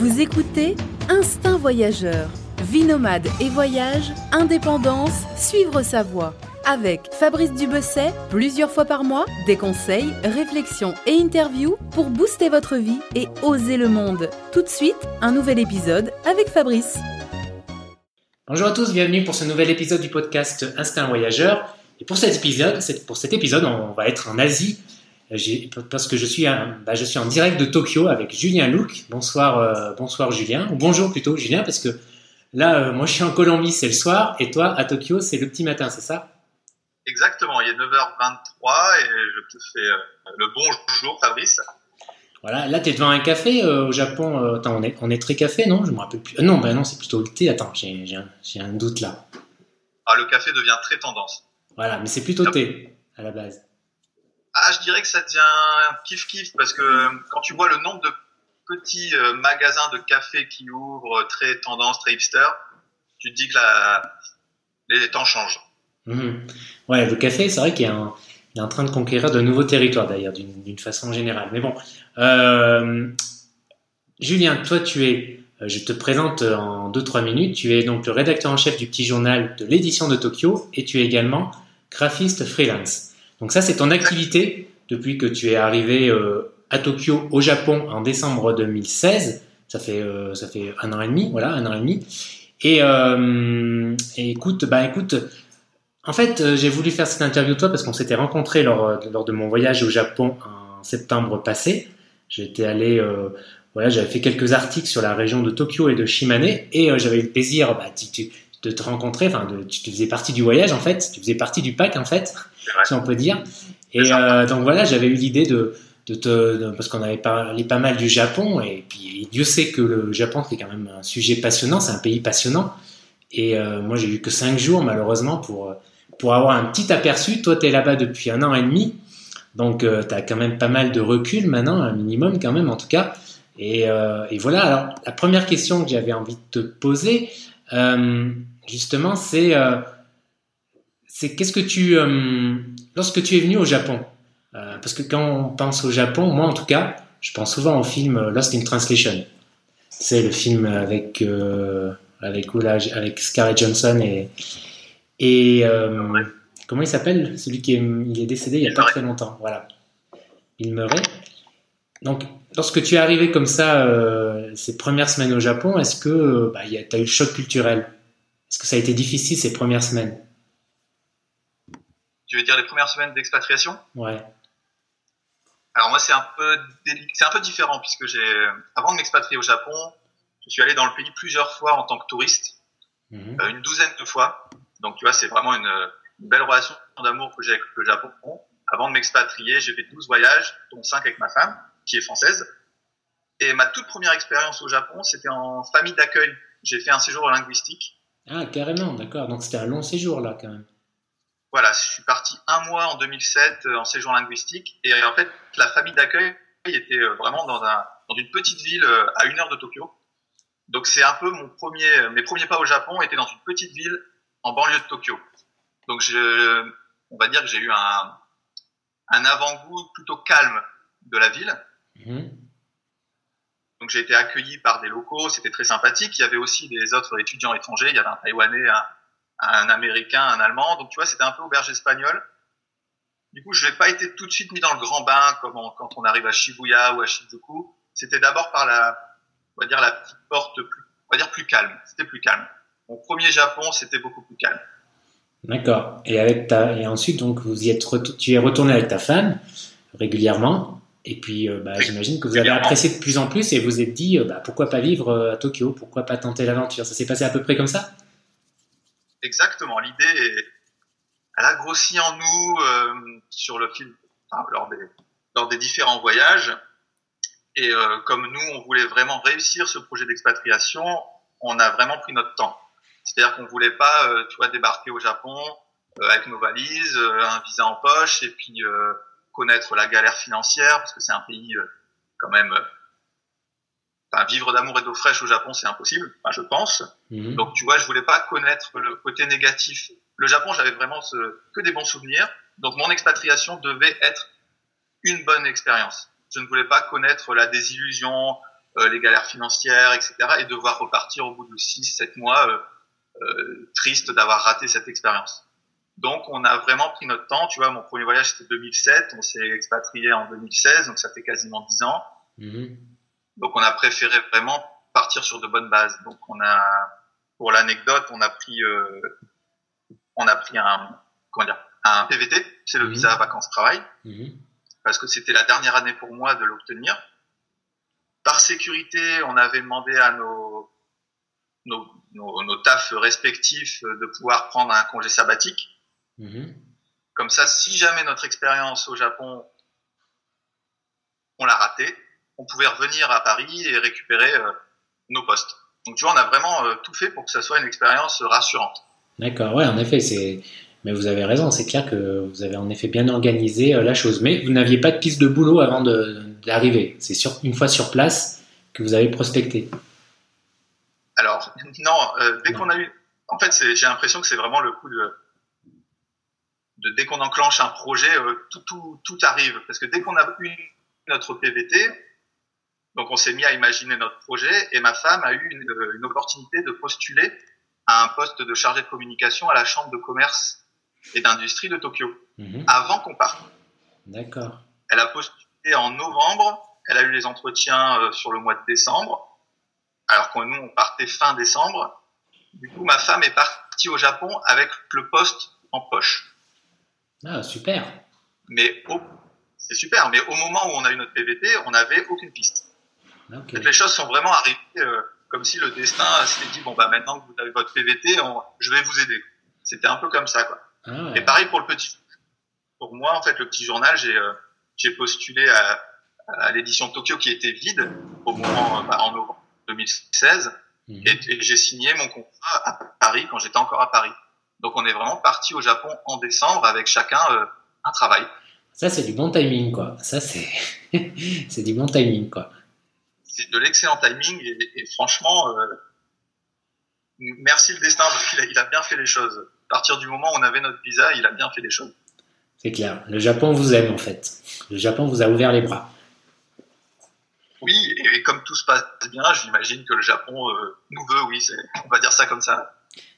Vous écoutez Instinct Voyageur. Vie nomade et voyage, indépendance, suivre sa voie. Avec Fabrice Dubesset, plusieurs fois par mois, des conseils, réflexions et interviews pour booster votre vie et oser le monde. Tout de suite, un nouvel épisode avec Fabrice. Bonjour à tous, bienvenue pour ce nouvel épisode du podcast Instinct Voyageur. Et pour cet épisode, pour cet épisode, on va être en Asie parce que je suis, bah, je suis en direct de Tokyo avec Julien Louk. Bonsoir, euh, bonsoir Julien, ou bonjour plutôt Julien, parce que là, euh, moi je suis en Colombie, c'est le soir, et toi à Tokyo, c'est le petit matin, c'est ça? Exactement, il est 9h23 et je te fais euh, le bonjour Fabrice. Voilà, là tu es devant un café au Japon. attends, on est, on est très café, non? Je me rappelle plus. non, ben non, c'est plutôt le thé. Attends, j'ai un, un, doute là. Ah, le café devient très tendance. Voilà, mais c'est plutôt thé à la base. Ah, je dirais que ça devient kiff-kiff parce que quand tu vois le nombre de petits euh, magasins de café qui ouvrent très tendance, très hipster, tu te dis que les temps changent. Mhm. Ouais, le café, c'est vrai qu'il est, en train de conquérir de nouveaux territoires d'ailleurs, d'une façon générale. Mais bon, euh, Julien, toi, tu es, euh, je te présente en 2-3 minutes, tu es donc le rédacteur en chef du petit journal de l'édition de Tokyo et tu es également graphiste freelance. Donc ça, c'est ton activité depuis que tu es arrivé euh, à Tokyo, au Japon, en décembre 2016. Ça fait, euh, ça fait un an et demi, voilà, un an et demi. Et, euh, écoute, bah écoute, en fait, j'ai voulu faire cette interview de toi parce qu'on s'était rencontrés lors, lors de mon voyage au Japon en septembre passé. J'étais allé, voilà, j'avais fait quelques articles sur la région de Tokyo et de Shimane et j'avais eu le plaisir bah, de te rencontrer. Enfin, de, tu faisais partie du voyage en fait, tu faisais partie du pack en fait si on peut dire. Et euh, donc voilà, j'avais eu l'idée de, de te, parce qu'on avait parlé pas mal du Japon, et puis Dieu sait que le Japon c'est quand même un sujet passionnant, c'est un pays passionnant. Et euh, moi j'ai eu que cinq jours malheureusement pour pour avoir un petit aperçu. Toi tu es là-bas depuis un an et demi, donc euh, tu as quand même pas mal de recul maintenant, un minimum quand même en tout cas. Et, et voilà. Alors la première question que j'avais envie de te poser, justement, c'est c'est qu'est-ce que tu euh, lorsque tu es venu au Japon euh, parce que quand on pense au Japon moi en tout cas je pense souvent au film euh, Lost in Translation. C'est le film avec avec avec Scarlett Johansson et et comment il s'appelle? Celui qui est, il est décédé il y a pas très longtemps voilà. Il meurt. Donc lorsque tu es arrivé comme ça ces premières semaines au Japon est-ce que bah, tu as eu le choc culturel? Est-ce que ça a été difficile ces premières semaines tu veux dire les premières semaines d'expatriation? Ouais. Alors moi c'est un peu c'est un peu différent puisque j'ai avant de m'expatrier au Japon, je suis allé dans le pays plusieurs fois en tant que touriste, mhm. euh, une douzaine de fois. Donc tu vois c'est vraiment une, belle relation d'amour que j'ai avec le Japon. Avant de m'expatrier, j'ai fait 12 voyages, dont 5 avec ma femme qui est française. Et ma toute première expérience au Japon, c'était en famille d'accueil. J'ai fait un séjour linguistique. Ah carrément, d'accord. Donc c'était un long séjour là quand même voilà, je suis parti un mois en 2007 euh, en séjour linguistique et en fait la famille d'accueil était euh, vraiment dans, un, dans une petite ville euh, à une heure de Tokyo. Donc c'est un peu mon premier, mes premiers pas au Japon étaient dans une petite ville en banlieue de Tokyo. Donc je, on va dire que j'ai eu un, un avant-goût plutôt calme de la ville. Mhm. J'ai été accueilli par des locaux, c'était très sympathique. Il y avait aussi des autres étudiants étrangers, il y avait un Taïwanais, un, un Américain, un Allemand. Donc tu vois, c'était un peu auberge espagnole. Du coup, je n'ai pas été tout de suite mis dans le grand bain comme quand on arrive à Shibuya ou à Shinjuku. C'était d'abord par la, on va dire la petite porte plus, on va dire plus calme. C'était plus calme. Mon premier Japon, c'était beaucoup plus calme. D'accord. Et avec ta, et ensuite donc vous y êtes, tu es retourné avec ta femme régulièrement. Et puis, euh, bah, j'imagine que vous avez apprécié de plus en plus et vous êtes dit, euh, bah, pourquoi pas vivre euh, à Tokyo, pourquoi pas tenter l'aventure? Ça s'est passé à peu près comme ça? Exactement. L'idée, elle a grossi en nous euh, sur le film, enfin, lors, des, lors des différents voyages. Et comme nous, on voulait vraiment réussir ce projet d'expatriation, on a vraiment pris notre temps. C'est-à-dire qu'on voulait pas, tu vois, débarquer au Japon avec nos valises, un visa en poche, et puis connaître la galère financière, parce que c'est un pays quand même enfin, vivre d'amour et d'eau fraîche au Japon, c'est impossible, enfin, je pense. Mhm. Donc, tu vois, je voulais pas connaître le côté négatif. Le Japon, j'avais vraiment ce, que des bons souvenirs. Donc, mon expatriation devait être une bonne expérience. Je ne voulais pas connaître la désillusion, les galères financières, etc. Et devoir repartir au bout de 6-7 mois triste d'avoir raté cette expérience. Donc, on a vraiment pris notre temps. Tu vois, mon premier voyage, c'était 2007. On s'est expatrié en 2016, donc ça fait quasiment 10 ans. Mhm. Donc, on a préféré vraiment partir sur de bonnes bases. Donc, on a, pour l'anecdote, on a pris, euh, on a pris un, comment dire, un PVT, c'est le mhm. visa vacances-travail, mhm. parce que c'était la dernière année pour moi de l'obtenir. Par sécurité, on avait demandé à nos, nos, nos, nos tafs respectifs de pouvoir prendre un congé sabbatique. Comme ça, si jamais notre expérience au Japon, on l'a raté, on pouvait revenir à Paris et récupérer euh, nos postes. Donc tu vois, on a vraiment euh, tout fait pour que ça soit une expérience rassurante. D'accord, ouais, en effet, c'est. Mais vous avez raison, c'est clair que vous avez en effet bien organisé euh, la chose. Mais vous n'aviez pas de piste de boulot avant d'arriver. C'est sur, une fois sur place que vous avez prospecté. Alors, non, dès qu'on a eu. En fait, j'ai l'impression que c'est vraiment le coup de de dès qu'on enclenche un projet, euh, tout, tout, tout, arrive. Parce que dès qu'on a eu notre PVT, donc on s'est mis à imaginer notre projet et ma femme a eu une, euh, une, opportunité de postuler à un poste de chargé de communication à la Chambre de commerce et d'industrie de Tokyo mhm. avant qu'on parte. D'accord. Elle a postulé en novembre, elle a eu les entretiens euh, sur le mois de décembre, alors que nous on partait fin décembre. Du coup, ma femme est partie au Japon avec le poste en poche. Ah, super. Mais c'est super, mais au moment où on a eu notre PVT, on n'avait aucune piste. Les choses sont vraiment arrivées euh, comme si le destin s'était dit bon bah maintenant que vous avez votre PVT, je vais vous aider. C'était un peu comme ça quoi. Ah Et pareil pour le petit. Pour moi en fait le petit journal, j'ai euh, j'ai postulé à, à l'édition Tokyo qui était vide au moment euh, bah, en novembre 2016 mhm. et, et j'ai signé mon contrat à Paris quand j'étais encore à Paris. Donc on est vraiment parti au Japon en décembre avec chacun euh, un travail. Ça c'est du bon timing quoi. Ça c'est c'est du bon timing quoi. C'est de l'excellent timing et, franchement euh, merci le destin parce qu'il a, il a bien fait les choses. À partir du moment où on avait notre visa, il a bien fait les choses. C'est clair. Le Japon vous aime en fait. Le Japon vous a ouvert les bras. Oui, et, comme tout se passe bien, j'imagine que le Japon euh, nous veut, oui, on va dire ça comme ça.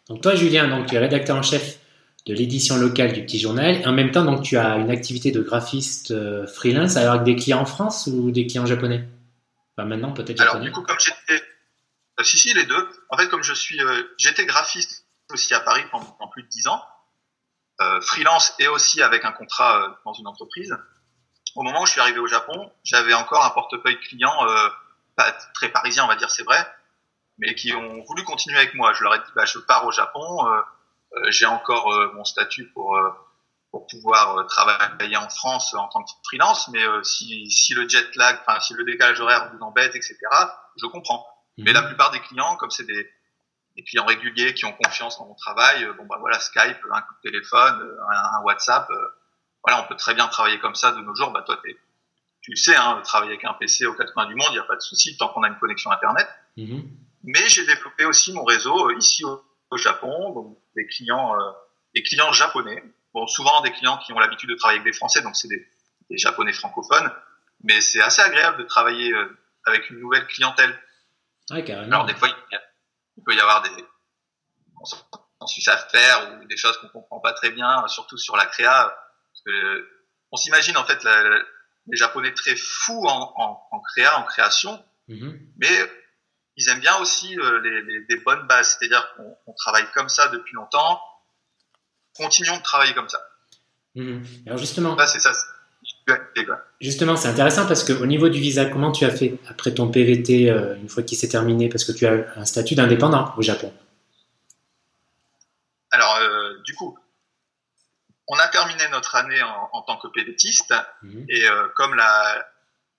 Donc toi, Julien, donc tu es rédacteur en chef de l'édition locale du Petit Journal. Et en même temps, donc tu as une activité de graphiste euh, freelance alors avec des clients en France ou des clients japonais? Enfin maintenant peut-être Alors du coup, comme j'étais, euh, si si les deux. En fait, comme je suis, euh, j'étais graphiste aussi à Paris pendant, plus de dix ans, freelance et aussi avec un contrat dans une entreprise. Au moment où je suis arrivé au Japon, j'avais encore un portefeuille client pas très parisien, on va dire, c'est vrai, mais qui ont voulu continuer avec moi. Je leur ai dit, bah, je pars au Japon, euh, euh j'ai encore euh, mon statut pour euh, pour pouvoir travailler en France en tant que freelance, mais si, si le jet lag, enfin si le décalage horaire vous embête, etc., je comprends. Mais mhm. la plupart des clients, comme c'est des, des, clients réguliers qui ont confiance dans mon travail, bon bah voilà, Skype, un coup de téléphone, un, WhatsApp, voilà, on peut très bien travailler comme ça de nos jours. Bah toi, tu le sais, hein, travailler avec un PC aux quatre coins du monde, il n'y a pas de souci tant qu'on a une connexion Internet. Mhm. Mais j'ai développé aussi mon réseau euh, ici au, Japon, donc des clients, euh, des clients japonais. Bon, souvent des clients qui ont l'habitude de travailler avec des Français, donc c'est des, des, japonais francophones. Mais c'est assez agréable de travailler euh, avec une nouvelle clientèle. Ouais, carrément. Alors des fois, il, peut y avoir des consensus à faire ou des choses qu'on comprend pas très bien, surtout sur la créa. Parce que on s'imagine en fait les Japonais très fous en, en, en créa, en création, mm-hmm. mais ils aiment bien aussi euh, les, les, bonnes bases, c'est-à-dire qu'on travaille comme ça depuis longtemps, continuons de travailler comme ça. Mhm. Alors justement, c'est ça. Justement, c'est intéressant parce qu'au niveau du visa, comment tu as fait après ton PVT euh, une fois qu'il s'est terminé? Parce que tu as un statut d'indépendant au Japon. Alors, euh, du coup, on a terminé notre année en, en tant que PVTiste mhm. et euh, comme la,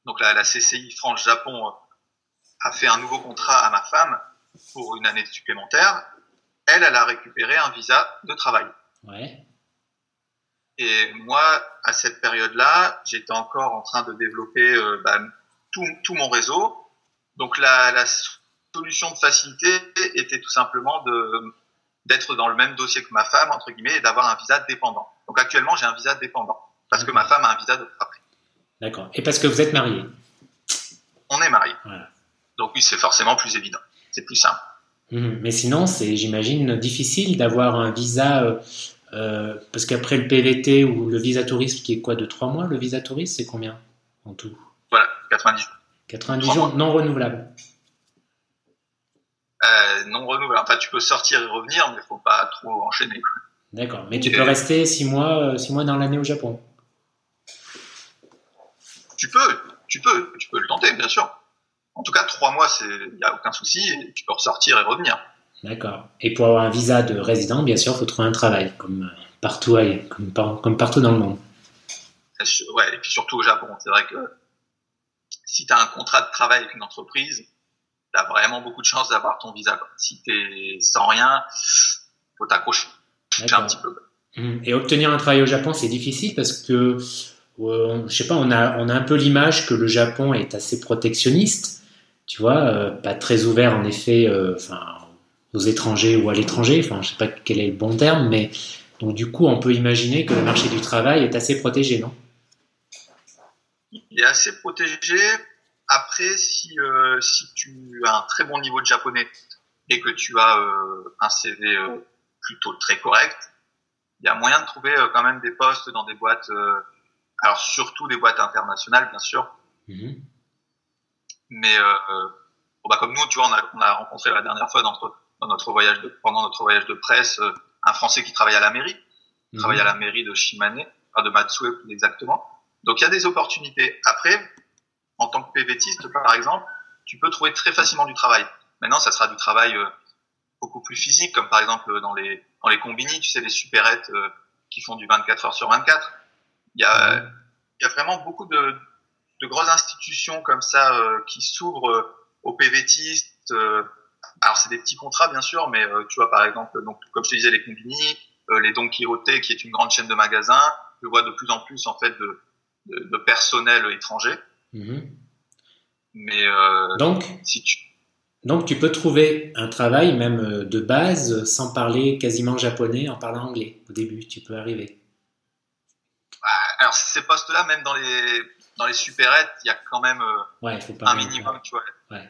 donc la, la CCI France-Japon a fait un nouveau contrat à ma femme pour une année supplémentaire. Elle, elle a récupéré un visa de travail. Ouais. Et moi, à cette période-là, j'étais encore en train de développer euh, bah, tout, tout, mon réseau. Donc la, la, solution de facilité était tout simplement de d'être dans le même dossier que ma femme entre guillemets et d'avoir un visa dépendant. Donc actuellement, j'ai un visa dépendant parce que ma femme a un visa de travail. D'accord. Et parce que vous êtes mariés On est mariés. Voilà. Donc oui, c'est forcément plus évident. C'est plus simple. Mhm. Mais sinon, c'est, j'imagine, difficile d'avoir un visa, euh, euh, parce qu'après le PVT ou le visa touriste, qui est quoi, de 3 mois, le visa touriste, c'est combien en tout? Voilà, 90 jours. 90 jours non renouvelables. Euh, non renouvelable. Enfin, tu peux sortir et revenir, mais il faut pas trop enchaîner. D'accord. Mais tu peux rester 6 mois, six mois dans l'année au Japon? Tu peux, tu peux, tu peux le tenter, bien sûr. En tout cas, 3 mois, il n'y a aucun souci, et tu peux ressortir et revenir. D'accord. Et pour avoir un visa de résident, bien sûr, il faut trouver un travail, comme partout, comme, comme partout dans le monde. Ouais, et puis surtout au Japon. C'est vrai que si tu as un contrat de travail avec une entreprise, tu as vraiment beaucoup de chances d'avoir ton visa. Si tu es sans rien, faut t'accrocher un petit peu. Hum. Et obtenir un travail au Japon, c'est difficile parce que, euh, je sais pas, on a, on a un peu l'image que le Japon est assez protectionniste, tu vois, euh, pas très ouvert en effet, euh, enfin, aux étrangers ou à l'étranger, enfin, je sais pas quel est le bon terme, mais donc du coup, on peut imaginer que le marché du travail est assez protégé, non? Il est assez protégé. Après, si, euh, si tu as un très bon niveau de japonais et que tu as euh, un CV euh, plutôt très correct, il y a moyen de trouver quand même des postes dans des boîtes, alors surtout des boîtes internationales, bien sûr. Mm-hmm. Mais bon, bah, comme nous, tu vois, on a, on a rencontré la dernière fois dans notre, dans notre voyage de, pendant notre voyage de presse un Français qui travaille à la mairie, mm-hmm. travaille à la mairie de Shimane, enfin de Matsue plus exactement. Donc il y a des opportunités. Après, en tant que PVTiste, par exemple, tu peux trouver très facilement du travail. Maintenant, ça sera du travail euh, beaucoup plus physique, comme par exemple dans les dans les combini, tu sais, les supérettes euh, qui font du 24 heures sur 24. Il y a il y a vraiment beaucoup de de grosses institutions comme ça euh, qui s'ouvrent aux PVTistes. alors c'est des petits contrats bien sûr, mais tu vois par exemple, donc comme je te disais, les combini, les Don Quirote, qui est une grande chaîne de magasins. Je vois de plus en plus en fait de, de, de personnel étranger Mhm. Mais euh, donc, si tu... donc tu peux trouver un travail même euh, de base sans parler quasiment japonais, en parlant anglais au début, tu peux arriver. Bah, alors ces postes-là, même dans les dans les supérettes, il y a quand même euh, un minimum, tu vois.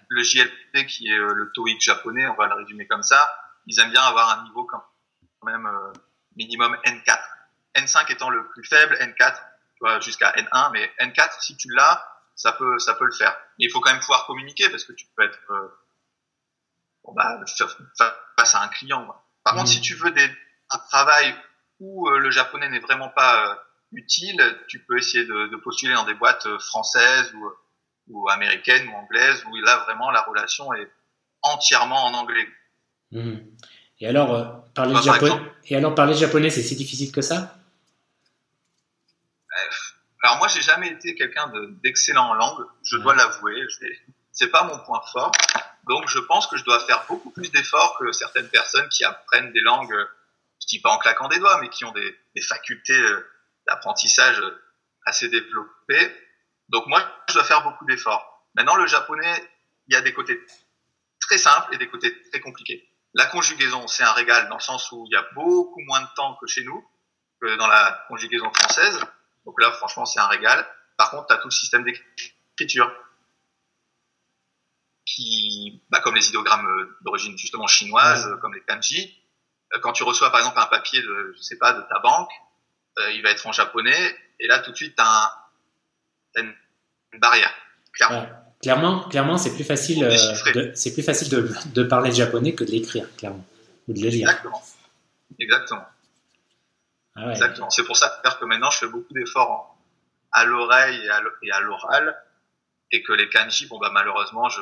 Le JLP qui est le TOEIC japonais, on va le résumer comme ça, ils aiment bien avoir un niveau quand même minimum N4. N5 étant le plus faible, N4 tu vois jusqu'à N1, mais N4 si tu l'as, ça peut, ça peut le faire. Mais il faut quand même pouvoir communiquer parce que tu peux être euh, bon, bah, face à un client. Par contre, mmh. si tu veux des, un travail où euh, le japonais n'est vraiment pas euh, utile, tu peux essayer de, de, postuler dans des boîtes françaises ou, ou américaines ou anglaises où là vraiment la relation est entièrement en anglais. Mmh. Et alors, parler japonais, et alors parler japonais, c'est si difficile que ça? Alors moi, j'ai jamais été quelqu'un d'excellent en langue, je dois l'avouer. C'est pas mon point fort. Donc je pense que je dois faire beaucoup plus d'efforts que certaines personnes qui apprennent des langues, je dis pas en claquant des doigts, mais qui ont des, des facultés euh, d'apprentissage assez développées. Donc moi, je dois faire beaucoup d'efforts. Maintenant, le japonais, il y a des côtés très simples et des côtés très compliqués. La conjugaison, c'est un régal dans le sens où il y a beaucoup moins de temps que chez nous, que dans la conjugaison française. Donc là, franchement, c'est un régal. Par contre, tu as tout le système d'écriture qui, bah, comme les idéogrammes euh, d'origine justement chinoise, comme les kanji. Euh, quand tu reçois par exemple un papier de, je sais pas, de ta banque, euh, il va être en japonais, et là tout de suite tu as, une, barrière. Clairement. Clairement, clairement, c'est plus facile, c'est plus facile de, de, parler japonais que de l'écrire, clairement, ou de le lire. Exactement. Exactement. Ah Exactement. C'est pour ça que maintenant je fais beaucoup d'efforts à l'oreille et à l'oral, et que les kanji, bon bah malheureusement je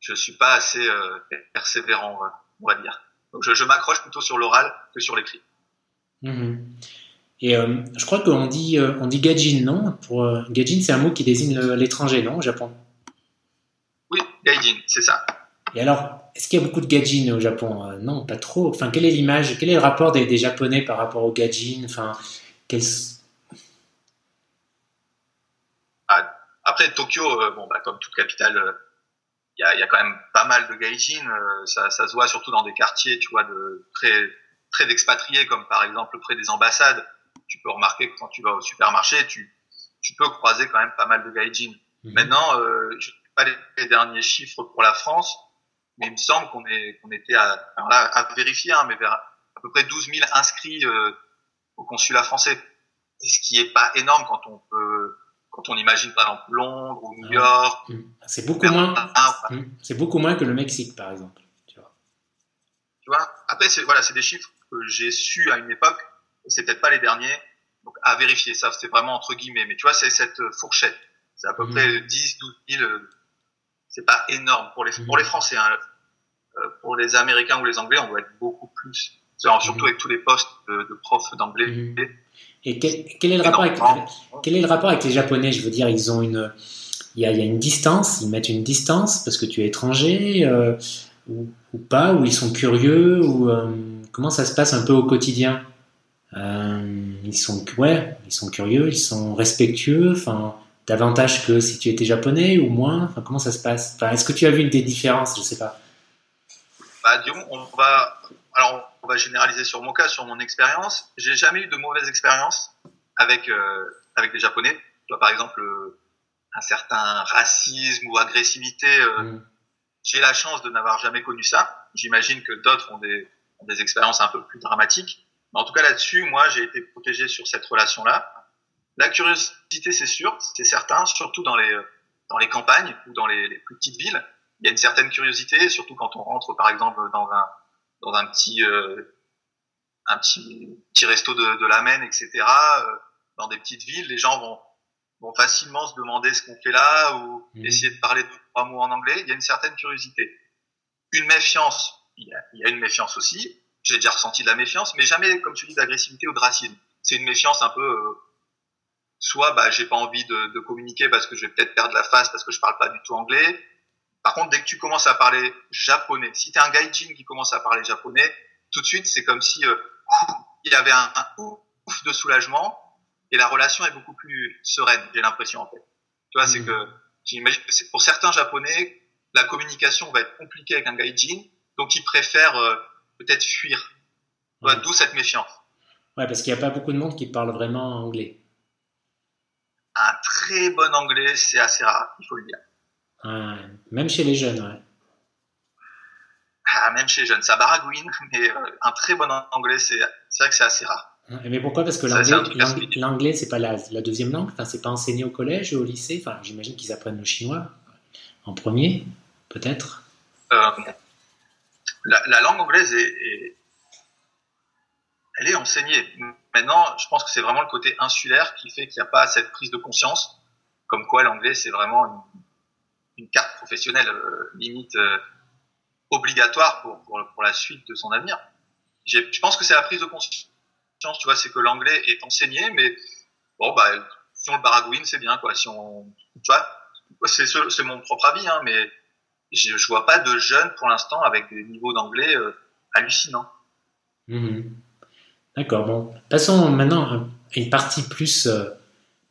je suis pas assez euh, persévérant, on va dire. Donc je, je m'accroche plutôt sur l'oral que sur l'écrit. Mhm. Et euh, je crois qu'on dit euh, on dit gajin, non? Pour gajin, c'est un mot qui désigne l'étranger, non, au Japon? Oui, gaijin, c'est ça. Et alors, est-ce qu'il y a beaucoup de gadjins au Japon? Euh, Non, pas trop. Enfin, quelle est l'image Quel est le rapport des, Japonais par rapport aux gadjins Enfin, ah, Après, Tokyo, euh, bon, bah, comme toute capitale, euh, il y, a, quand même pas mal de gaijin. ça, se voit surtout dans des quartiers, tu vois, de très très d'expatriés, comme par exemple près des ambassades. Tu peux remarquer que quand tu vas au supermarché, tu, tu peux croiser quand même pas mal de gaijin. Mhm. Maintenant, je pas les, derniers chiffres pour la France, mais il me semble qu'on est qu'on était à, à vérifier, hein, mais vers à peu près 12 000 inscrits euh, au consulat français, ce qui est pas énorme quand on peut quand on imagine par exemple Londres ou New ah. York. Mmh. C'est beaucoup moins. Mmh. C'est beaucoup moins que le Mexique, par exemple. Tu vois. Tu vois? Après, c'est voilà, c'est des chiffres j'ai su à une époque. C'est peut-être pas les derniers. Donc à vérifier ça, c'est vraiment entre guillemets. Mais tu vois, c'est cette fourchette. C'est à peu mmh. près 10, 12 000. C'est pas énorme pour les pour les Français. Hein. Euh, pour les Américains ou les Anglais, on doit être beaucoup plus. Surtout avec tous les postes de, de profs d'anglais. Et quel, est le rapport avec, quel est le rapport avec les Japonais? Je veux dire, ils ont une, il y, a, il y a une distance, ils mettent une distance parce que tu es étranger euh, ou, ou, pas, ou ils sont curieux, ou euh, comment ça se passe un peu au quotidien euh, Ils sont, ouais, ils sont curieux, ils sont respectueux, enfin davantage que si tu étais japonais ou moins. Enfin, comment ça se passe? Enfin, Est-ce que tu as vu des différences? Je sais pas. Bah, disons, on va, alors on va généraliser sur mon cas, sur mon expérience. J'ai jamais eu de mauvaise expérience avec euh, avec des Japonais. Tu vois, par exemple, euh, un certain racisme ou agressivité. Euh, mm. J'ai la chance de n'avoir jamais connu ça. J'imagine que d'autres ont des, des expériences un peu plus dramatiques. Mais en tout cas, là-dessus, moi, j'ai été protégé sur cette relation-là. La curiosité, c'est sûr, c'est certain, surtout dans les dans les campagnes ou dans les, les plus petites villes. Il y a une certaine curiosité, surtout quand on rentre, par exemple, dans un dans un petit euh, un petit petit resto de, de la Maine, etc. Euh, dans des petites villes, les gens vont vont facilement se demander ce qu'on fait là ou mhm. essayer de parler deux trois mots en anglais. Il y a une certaine curiosité, une méfiance. Il y a, une méfiance aussi. J'ai déjà ressenti de la méfiance, mais jamais, comme tu dis, d'agressivité ou de racisme. C'est une méfiance un peu euh, soit bah j'ai pas envie de, de, communiquer parce que je vais peut-être perdre la face parce que je parle pas du tout anglais par contre, dès que tu commences à parler japonais, si tu es un gaijin qui commence à parler japonais, tout de suite, c'est comme si euh, il y avait un, un, ouf de soulagement et la relation est beaucoup plus sereine, j'ai l'impression en fait. Tu vois, c'est mmh. que j'imagine que pour certains japonais, la communication va être compliquée avec un gaijin, donc ils préfèrent euh, peut-être fuir. D'où cette méfiance. Ouais, parce qu'il n'y a pas beaucoup de monde qui parle vraiment anglais. Un très bon anglais, c'est assez rare, il faut le dire même chez les jeunes, ouais. Ah, même chez les jeunes, ça baragouine, mais euh, un très bon anglais, c'est vrai que c'est assez rare. Mais pourquoi? Parce que l'anglais, l'anglais, c'est pas la, la, deuxième langue. Enfin, c'est pas enseigné au collège ou au lycée. Enfin, j'imagine qu'ils apprennent le chinois en premier, peut-être. Euh, la, la, langue anglaise est, est, elle est enseignée. Maintenant, je pense que c'est vraiment le côté insulaire qui fait qu'il n'y a pas cette prise de conscience, comme quoi l'anglais c'est vraiment une, une carte professionnelle euh, limite euh, obligatoire pour, pour, pour, la suite de son avenir. Je pense que c'est la prise de conscience, tu vois, c'est que l'anglais est enseigné, mais bon, bah, si on le baragouine, c'est bien, quoi. Si on, tu vois, c'est, mon propre avis, hein, mais je, je vois pas de jeunes pour l'instant avec des niveaux d'anglais euh, hallucinants. Mmh. D'accord, bon. Passons maintenant à une partie plus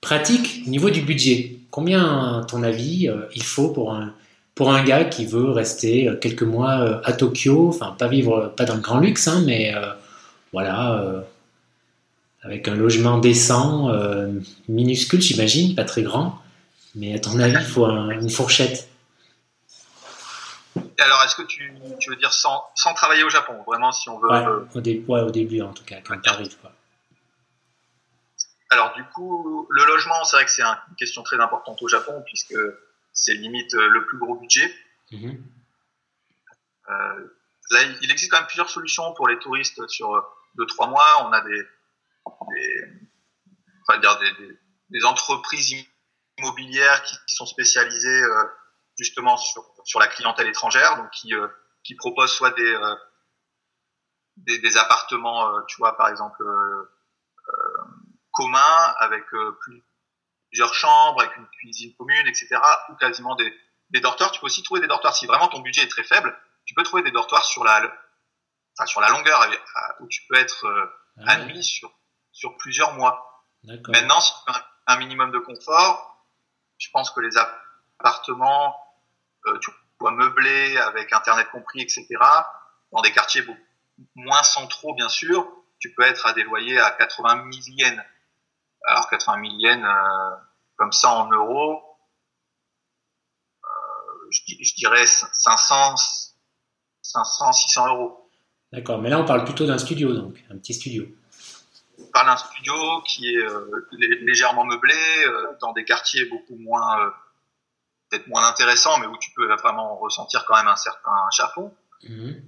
pratique au niveau du budget. Combien, à ton avis, euh, il faut pour un, pour un gars qui veut rester euh, quelques mois euh, à Tokyo, enfin pas vivre, pas dans le grand luxe, hein, mais voilà, avec un logement décent, minuscule j'imagine, pas très grand, mais à ton avis, il faut une fourchette. Alors, est-ce que tu, tu, veux dire sans, sans, travailler au Japon, vraiment, si on veut... Ouais, au, dé au début en tout cas, quand tu arrives. Quoi. Alors du coup, le logement, c'est vrai que c'est une question très importante au Japon puisque c'est limite euh, le plus gros budget. Mhm. Euh, là, il existe quand même plusieurs solutions pour les touristes sur deux trois mois. On a des, des, enfin, dire des, des, entreprises immobilières qui, sont spécialisées euh, justement sur, sur la clientèle étrangère, donc qui, euh, qui proposent soit des, euh, des, des, appartements, tu vois, par exemple commun avec euh, plusieurs chambres, avec une cuisine commune, etc. Ou quasiment des, des dortoirs. Tu peux aussi trouver des dortoirs si vraiment ton budget est très faible. Tu peux trouver des dortoirs sur la, enfin, sur la longueur où tu peux être euh, ah admis sur sur plusieurs mois. Maintenant, si tu un minimum de confort, je pense que les appartements, euh, tu vois, meublés avec internet compris, etc. Dans des quartiers beaucoup moins centraux, bien sûr, tu peux être à des loyers à 80 000 yens. Alors 80 000 yens, euh, comme ça en euros, euh, dirais 500, 500, 600 euros. D'accord, mais là on parle plutôt d'un studio, donc un petit studio. On parle d'un studio qui est euh, légèrement meublé, euh, dans des quartiers beaucoup moins, euh, peut-être moins intéressants, mais où tu peux vraiment ressentir quand même un certain chafond. Mhm.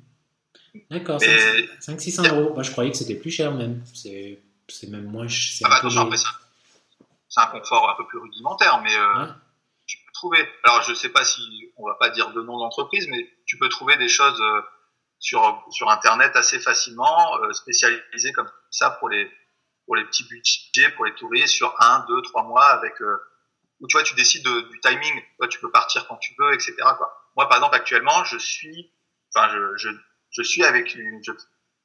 D'accord, Mais- 500-600 euros. Moi je croyais que c'était plus cher même. C'est même moins ch- c'est Ah bah c'est- un confort un peu plus rudimentaire, mais euh, Ouais. tu peux trouver. Alors, je sais pas si on va pas dire de nom d'entreprise, mais tu peux trouver des choses euh, sur sur internet assez facilement, euh, spécialisées comme ça pour les pour les petits budgets, pour les touristes sur un, deux, trois mois avec où tu vois, tu décides de- du timing. Toi, tu peux partir quand tu veux, etc. Quoi. Moi, par exemple, actuellement, je suis, enfin, je je, je suis avec une, je-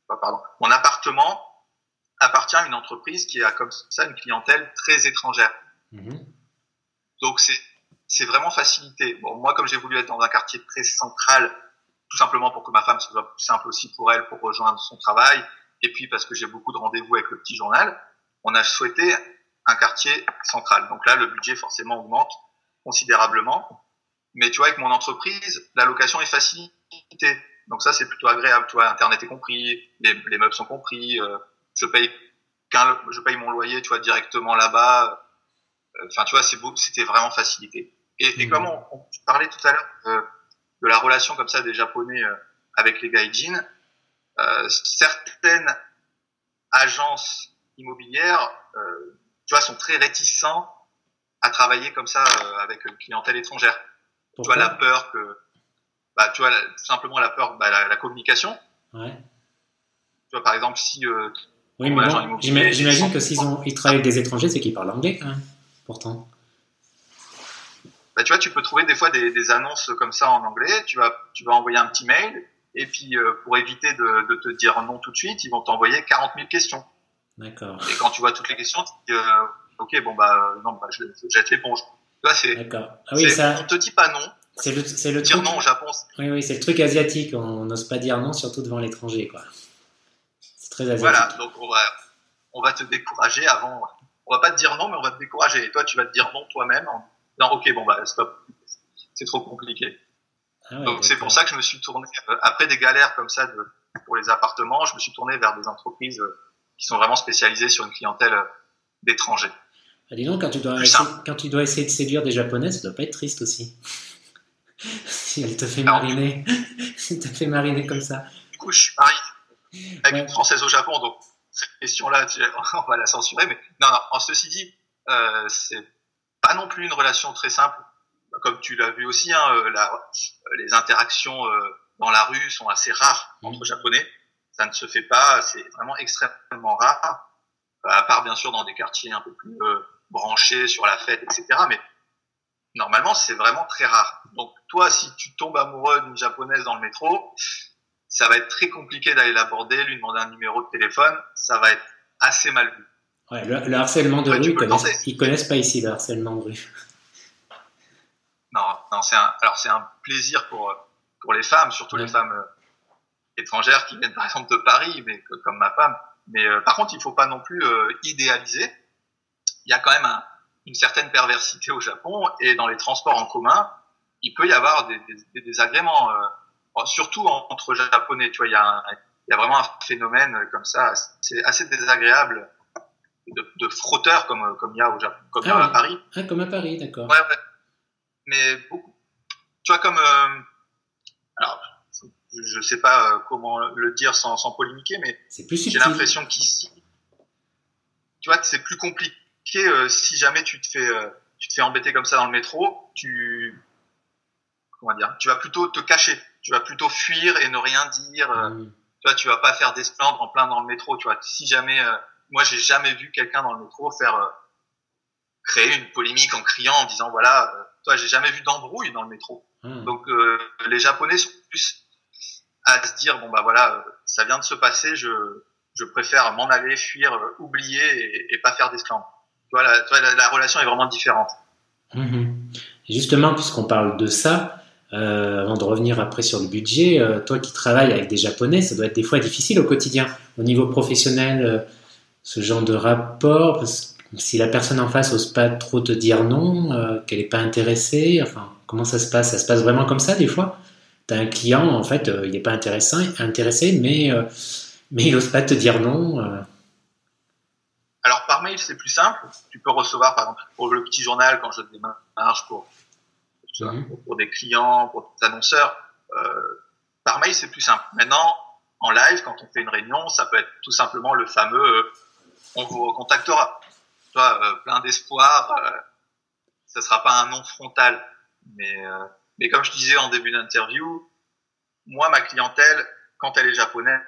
pardon, mon appartement appartient à une entreprise qui a comme ça une clientèle très étrangère. Mhm. Donc c'est c'est vraiment facilité. Bon, moi comme j'ai voulu être dans un quartier très central, tout simplement pour que ma femme ce soit plus simple aussi pour elle pour rejoindre son travail, et puis parce que j'ai beaucoup de rendez-vous avec le petit journal, on a souhaité un quartier central. Donc là le budget forcément augmente considérablement. Mais tu vois avec mon entreprise, la location est facilitée. Donc ça c'est plutôt agréable. Tu vois, internet est compris, les, les meubles sont compris, euh, je paye qu'un- je paye mon loyer, tu vois directement là-bas. Enfin, tu vois, c'est beau, c'était vraiment facilité. Et, et Mhm. comme on, on parlait tout à l'heure de, de la relation comme ça des Japonais euh, avec les gaijin, euh, certaines agences immobilières, euh, tu vois, sont très réticents à travailler comme ça euh, avec une clientèle étrangère. Tu vois, la peur que, bah, tu vois, la- tout simplement la peur, bah, la, la communication. Ouais. Tu vois, par exemple, si euh, Oui, mais bon, j'imagine que s'ils ont, ils travaillent avec des étrangers, c'est qu'ils parlent anglais quand même. Pourtant. bah, tu vois, tu peux trouver des fois des, des annonces comme ça en anglais. Tu vas, tu vas envoyer un petit mail et puis euh, pour éviter de, de te dire non tout de suite, ils vont t'envoyer 40 000 questions. D'accord. Et quand tu vois toutes les questions, tu te dis euh, ok, bon bah non, bah, je, je jette l'éponge. Vois, c'est, D'accord. Ah oui, ça, on te dit pas non. c'est le, c'est le Dire truc. non au Japon, Oui, oui, c'est le truc asiatique. On n'ose pas dire non, surtout devant l'étranger, quoi. C'est très asiatique. voilà. Donc on va, on va te décourager avant. On va pas te dire non, mais on va te décourager. Et toi, tu vas te dire non toi-même. en- Non, ok, bon bah stop. C'est trop compliqué. Ah ouais, Donc c'est pour ça que je me suis tourné euh, après des galères comme ça de, pour les appartements, je me suis tourné vers des entreprises euh, qui sont vraiment spécialisées sur une clientèle euh, d'étrangers. Ah, dis donc, quand tu, dois essayer, quand tu dois essayer de séduire des japonais, ça doit pas être triste aussi. si elle te fait Non. mariner, si elle te fait mariner comme ça. Du coup, je suis marié avec Ouais. une française au Japon, donc cette question-là, on va la censurer. Mais non, non. En ceci dit, euh, c'est pas non plus une relation très simple, comme tu l'as vu aussi. Hein, euh, la- euh, les interactions euh, dans la rue sont assez rares entre japonais. Ça ne se fait pas, c'est vraiment extrêmement rare. Euh, à part bien sûr dans des quartiers un peu plus euh, branchés sur la fête, etc. Mais normalement, c'est vraiment très rare. Donc toi, si tu tombes amoureux d'une japonaise dans le métro, ça va être très compliqué d'aller l'aborder, lui demander un numéro de téléphone, ça va être assez mal vu. Ouais, le, le harcèlement de Ouais, rue, ils connaissent, ils connaissent pas ici le harcèlement de rue. Non, non, c'est un, alors c'est un plaisir pour pour les femmes, surtout Ouais. les femmes euh, étrangères qui viennent par exemple de Paris, mais que- comme ma femme. Mais euh, par contre, il faut pas non plus euh, idéaliser. Il y a quand même un- une certaine perversité au Japon et dans les transports en commun, il peut y avoir des, des, des désagréments, euh, surtout en- entre japonais. Tu vois, il y a un- il y a vraiment un phénomène euh, comme ça, c'est assez désagréable de, de frotteurs comme comme il y a au Japon, comme il y a Ah à. Paris. Ah, comme à Paris, d'accord. Ouais, ouais. Mais beaucoup. Tu vois, comme. euh, alors, je, je sais pas euh, comment le dire sans, sans polémiquer, mais j'ai l'impression qu'ici, tu vois, que c'est plus compliqué euh, si jamais tu te fais, euh, tu te fais embêter comme ça dans le métro, tu. Comment dire Tu vas plutôt te cacher. Tu vas plutôt fuir et ne rien dire. euh, Mmh. tu vois, tu vas pas faire d'esplendre en plein dans le métro, tu vois. Si jamais, moi, j'ai jamais vu quelqu'un dans le métro faire créer une polémique en criant, en disant voilà, toi, j'ai jamais vu d'embrouille dans le métro. Ah. Donc, les Japonais sont plus à se dire bon bah voilà, euh, ça vient de se passer, je je préfère m'en aller, fuir, euh, oublier et, pas faire d'esclandre. Tu vois, la, relation est vraiment différente. Mhm. Justement, puisqu'on parle de ça, euh, avant de revenir après sur le budget, toi qui travailles avec des Japonais, ça doit être des fois difficile au quotidien, au niveau professionnel, ce genre de rapport. Parce que si la personne en face n'ose pas trop te dire non, qu'elle n'est pas intéressée, enfin, comment ça se passe? Ça se passe vraiment comme ça des fois? As un client, en fait, euh, il n'est pas intéressant, intéressé, mais, euh, mais il n'ose pas te dire non. Alors par mail, c'est plus simple. Tu peux recevoir, par exemple, pour le petit journal, quand je démarche pour, mhm. pour, pour des clients, pour des annonceurs, par mail, c'est plus simple. Maintenant, en live, quand on fait une réunion, ça peut être tout simplement le fameux on vous recontactera toi, euh, plein d'espoir. Euh, ça sera pas un nom frontal, mais euh, mais comme je disais en début d'interview, moi ma clientèle, quand elle est japonaise,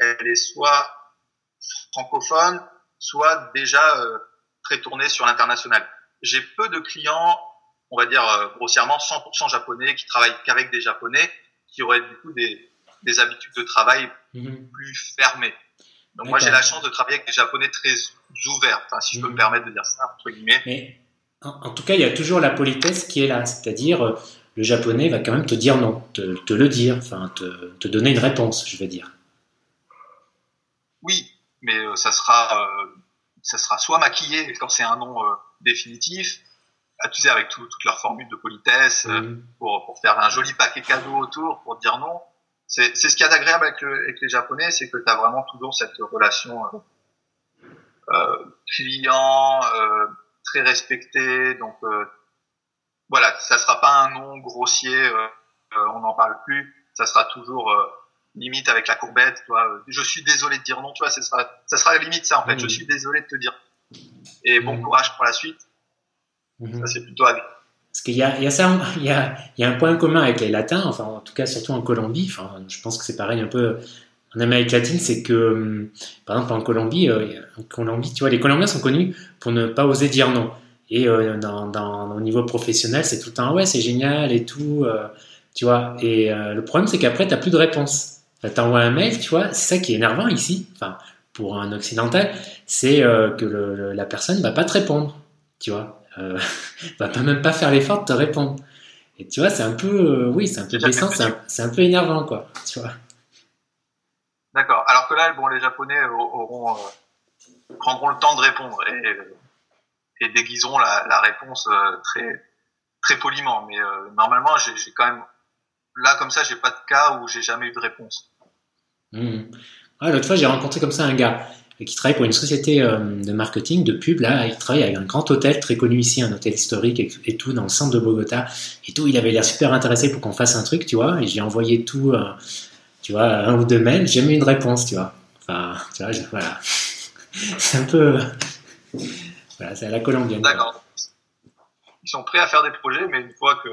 elle est soit francophone, soit déjà très tournée sur l'international. J'ai peu de clients, on va dire grossièrement 100% japonais, qui travaillent qu'avec des japonais, qui auraient du coup des, des habitudes de travail mhm. plus fermées. Donc moi j'ai la chance de travailler avec des japonais très ouverts, si je peux me mhm. permettre de dire ça entre guillemets. Mais en, tout cas, il y a toujours la politesse qui est là, c'est-à-dire euh, le japonais va quand même te dire non, te, te le dire, enfin te, te, donner une réponse, je veux dire. Oui, mais euh, ça sera euh, ça sera soit maquillé quand c'est un nom définitif, tu sais avec toutes leurs formules de politesse mhm. pour, pour faire un joli paquet cadeau autour pour dire non c'est ce qu'il y a d'agréable avec, avec, les Japonais, c'est que tu as vraiment toujours cette relation euh, euh client euh, très respectée. Donc euh, voilà, ça sera pas un nom grossier, euh, on n'en parle plus. Ça sera toujours limite avec la courbette. Toi, je suis désolé de dire non. Tu vois, ça sera, ça sera limite ça en fait. Je suis désolé de te dire. Et bon courage pour la suite. Ça c'est plutôt agréable. Parce qu'il y a, il y a ça, il y a, il y a un point commun avec les latins, enfin en tout cas surtout en Colombie, enfin je pense que c'est pareil un peu en Amérique latine, c'est que par exemple en Colombie, euh, en Colombie, tu vois, les Colombiens sont connus pour ne pas oser dire non. Et euh, dans, dans, au niveau professionnel, c'est tout le temps ouais c'est génial et tout, euh, tu vois. Et le problème c'est qu'après t'as plus de réponse. Tu envoies un mail, tu vois, c'est ça qui est énervant ici, enfin pour un occidental, c'est que le, la personne va pas te répondre, tu vois euh, va pas même pas faire l'effort de te répondre. Et tu vois, c'est un peu, euh, oui, c'est un peu blessant, c'est un, peu énervant, quoi. Tu vois. D'accord. Alors que là, bon, les Japonais auront, euh, prendront le temps de répondre et, et déguiseront la, réponse euh, très, très poliment. Mais normalement, j'ai quand même, là, comme ça, j'ai pas de cas où j'ai jamais eu de réponse. Ah, l'autre fois, j'ai rencontré comme ça un gars qui travaille pour une société euh, de marketing, de pub. Là, il travaille avec un grand hôtel très connu ici, un hôtel historique et, tout dans le centre de Bogota. Et tout, il avait l'air super intéressé pour qu'on fasse un truc, tu vois. Et j'ai envoyé tout, euh, tu vois, un ou deux mails. J'ai mis une réponse, tu vois. Enfin, tu vois, voilà. c'est un peu, voilà, c'est à la colombienne. D'accord. Ils sont prêts à faire des projets, mais une fois que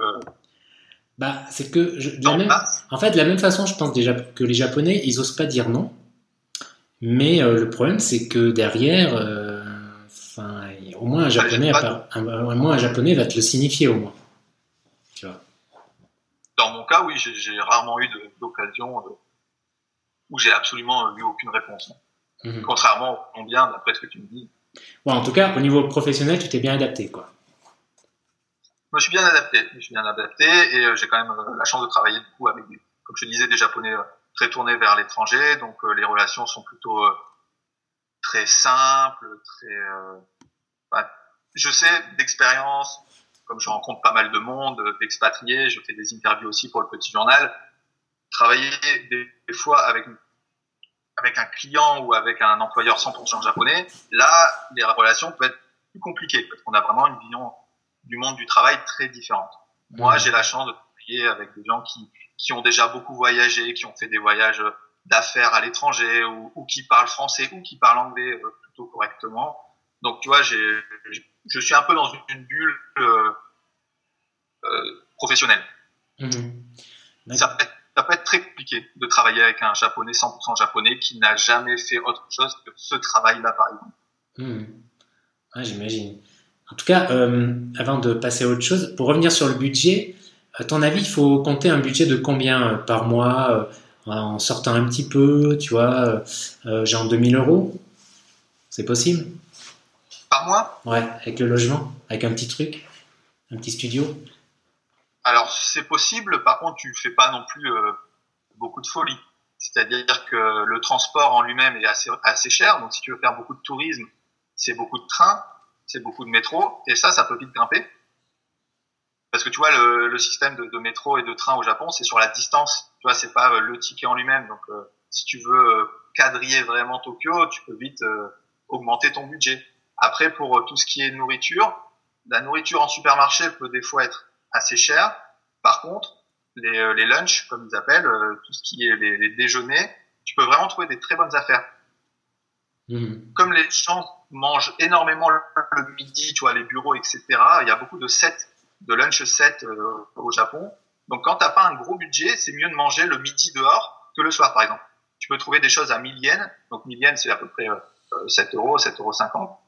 bah, c'est que je, en fait, de la même façon, je pense déjà que les Japonais, ils osent pas dire non. Mais euh, le problème, c'est que derrière, euh, enfin, au moins un japonais, un, moins un japonais va te le signifier au moins. Tu vois. Dans mon cas, oui, j'ai rarement eu d'occasion où j'ai absolument eu aucune réponse. Mhm. Contrairement au Colombien, d'après ce que tu me dis. Ouais, en tout cas, au niveau professionnel, tu t'es bien adapté, quoi. Je me suis bien adapté, je suis bien adapté et euh, j'ai quand même la chance de travailler du coup avec, comme je disais, des japonais très tourné vers l'étranger, donc euh, les relations sont plutôt euh, très simples, très. Euh, bah, je sais d'expérience, comme je rencontre pas mal de monde, d'expatriés, je fais des interviews aussi pour le petit journal. Travailler des, fois avec avec un client ou avec un employeur 100% japonais, là, les relations peuvent être plus compliquées parce qu'on a vraiment une vision du monde du travail très différente. Moi, mmh. j'ai la chance de travailler avec des gens qui qui ont déjà beaucoup voyagé, qui ont fait des voyages d'affaires à l'étranger ou, ou, qui parlent français ou qui parlent anglais euh, plutôt correctement. Donc tu vois, j'ai, je suis un peu dans une bulle euh, euh, professionnelle. Mmh. Ça, peut être, ça, peut être, très compliqué de travailler avec un japonais 100% japonais qui n'a jamais fait autre chose que ce travail-là par exemple. Mmh. j'imagine. En tout cas, euh, avant de passer à autre chose, pour revenir sur le budget, à ton avis, il faut compter un budget de combien euh, par mois euh, en sortant un petit peu, tu vois, euh, genre 2000 euros? C'est possible? Par mois? Ouais, avec le logement, avec un petit truc, un petit studio? Alors, c'est possible, par contre, tu fais pas non plus beaucoup de folie. C'est-à-dire que le transport en lui-même est assez, assez cher, donc si tu veux faire beaucoup de tourisme, c'est beaucoup de trains, c'est beaucoup de métro, et ça, ça peut vite grimper. Parce que tu vois, le, le système de, de, métro et de train au Japon, c'est sur la distance. Tu vois, c'est pas euh, le ticket en lui-même. Donc, euh, si tu veux euh, quadriller vraiment Tokyo, tu peux vite augmenter ton budget. Après, pour tout ce qui est nourriture, la nourriture en supermarché peut des fois être assez chère. Par contre, les, les lunchs, comme ils appellent, tout ce qui est les, les déjeuners, tu peux vraiment trouver des très bonnes affaires. Mmh. Comme les gens mangent énormément le, midi, tu vois, les bureaux, etc., il y a beaucoup de sets, de lunch set euh, au Japon. Donc, quand t'as pas un gros budget, c'est mieux de manger le midi dehors que le soir, par exemple. Tu peux trouver des choses à 1000 yens. Donc, 1000 yens, c'est à peu près euh, 7 euros, 7 euros 50.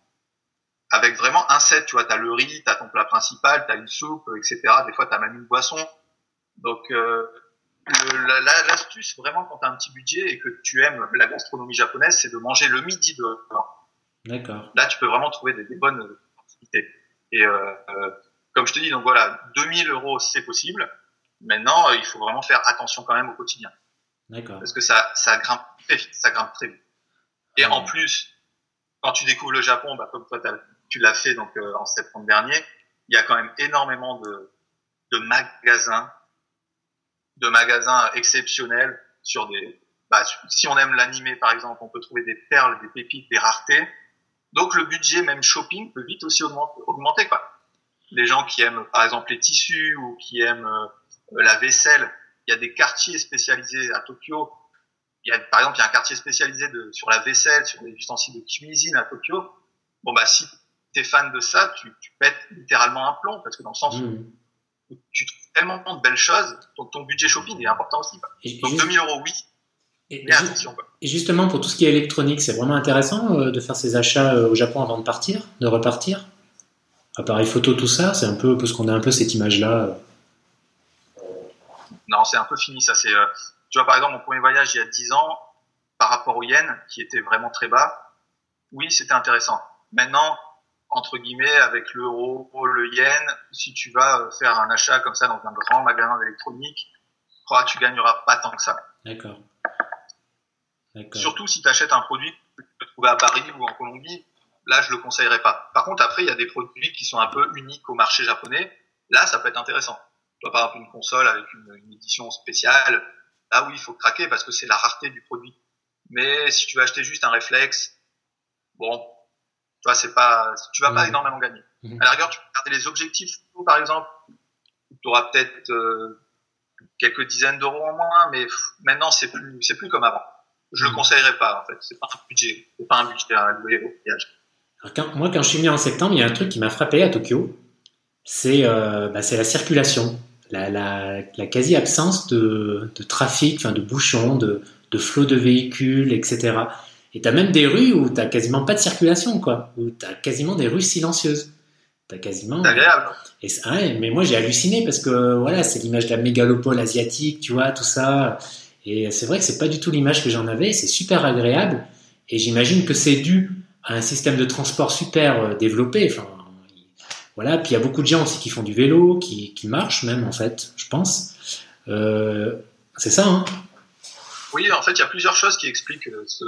Avec vraiment un set, tu vois, t'as le riz, t'as ton plat principal, t'as une soupe, etc. Des fois, t'as même une boisson. Donc, euh, l'astuce vraiment quand tu as un petit budget et que tu aimes la gastronomie japonaise, c'est de manger le midi dehors. D'accord. Là, tu peux vraiment trouver des, bonnes activités. Et euh, euh, comme je te dis, donc voilà, 2000 euros, c'est possible. Maintenant, il faut vraiment faire attention quand même au quotidien. D'accord. Parce que ça, ça grimpe très vite, ça grimpe très vite. Et en plus, quand tu découvres le Japon, bah, comme toi, tu l'as fait donc euh, en septembre dernier, il y a quand même énormément de, magasins de magasins exceptionnels sur des. Bah, si on aime l'animé par exemple, on peut trouver des perles, des pépites, des raretés. Donc le budget même shopping peut vite aussi augmenter, quoi. Les gens qui aiment par exemple les tissus ou qui aiment euh, la vaisselle, il y a des quartiers spécialisés à Tokyo. Il y a par exemple il y a un quartier spécialisé sur la vaisselle, sur les ustensiles de cuisine à Tokyo. Bon bah si t'es fan de ça, tu, tu pètes littéralement un plomb parce que dans le sens où mmh. tu trouves tellement de belles choses, donc ton budget shopping est important aussi. Et, donc 2000 euros, oui. Et, mais attention. Et justement, pour tout ce qui est électronique, c'est vraiment intéressant euh, de faire ses achats euh, au Japon avant de partir, de repartir Appareil photo, tout ça, c'est un peu parce qu'on a un peu cette image-là. Euh. Non, c'est un peu fini ça. C'est, tu vois, par exemple, mon premier voyage il y a 10 ans, par rapport au yen, qui était vraiment très bas, oui, c'était intéressant. Maintenant, entre guillemets, avec l'euro, le yen, si tu vas faire un achat comme ça dans un grand magasin d'électronique, tu gagneras pas tant que ça. D'accord. Surtout si tu achètes un produit que tu peux trouver à Paris ou en Colombie, là je le conseillerais pas. Par contre, après, il y a des produits qui sont un peu uniques au marché japonais. Là, ça peut être intéressant. Tu vois, par exemple, une console avec une, une édition spéciale. Là, oui, il faut craquer parce que c'est la rareté du produit. Mais si tu veux acheter juste un réflexe, bon, tu vois, c'est pas, tu vas pas mmh. énormément gagner. Mmh. À la rigueur, tu peux regarder les objectifs, par exemple. Tu auras peut-être euh, quelques dizaines d'euros en moins, mais maintenant c'est plus, c'est plus comme avant. Je le mmh. conseillerais pas, en fait. C'est pas un budget, c'est pas un budget à louer au voyage. moi, quand je suis venu en septembre, il y a un truc qui m'a frappé à Tokyo. C'est, euh, bah, c'est la circulation, la, la, la quasi-absence de, de trafic, enfin de bouchons, de, de flot de véhicules, etc. Et t'as même des rues où t'as quasiment pas de circulation, quoi. Où t'as quasiment des rues silencieuses. T'as quasiment. C'est agréable. Et ouais, mais moi j'ai halluciné parce que voilà, c'est l'image de la mégalopole asiatique, tu vois, tout ça. Et c'est vrai que c'est pas du tout l'image que j'en avais. C'est super agréable. Et j'imagine que c'est dû à un système de transport super euh, développé. Enfin, voilà. Puis il y a beaucoup de gens aussi qui font du vélo, qui, qui marchent même en fait, je pense. Euh, c'est ça, hein Oui, en fait, il y a plusieurs choses qui expliquent euh, ce,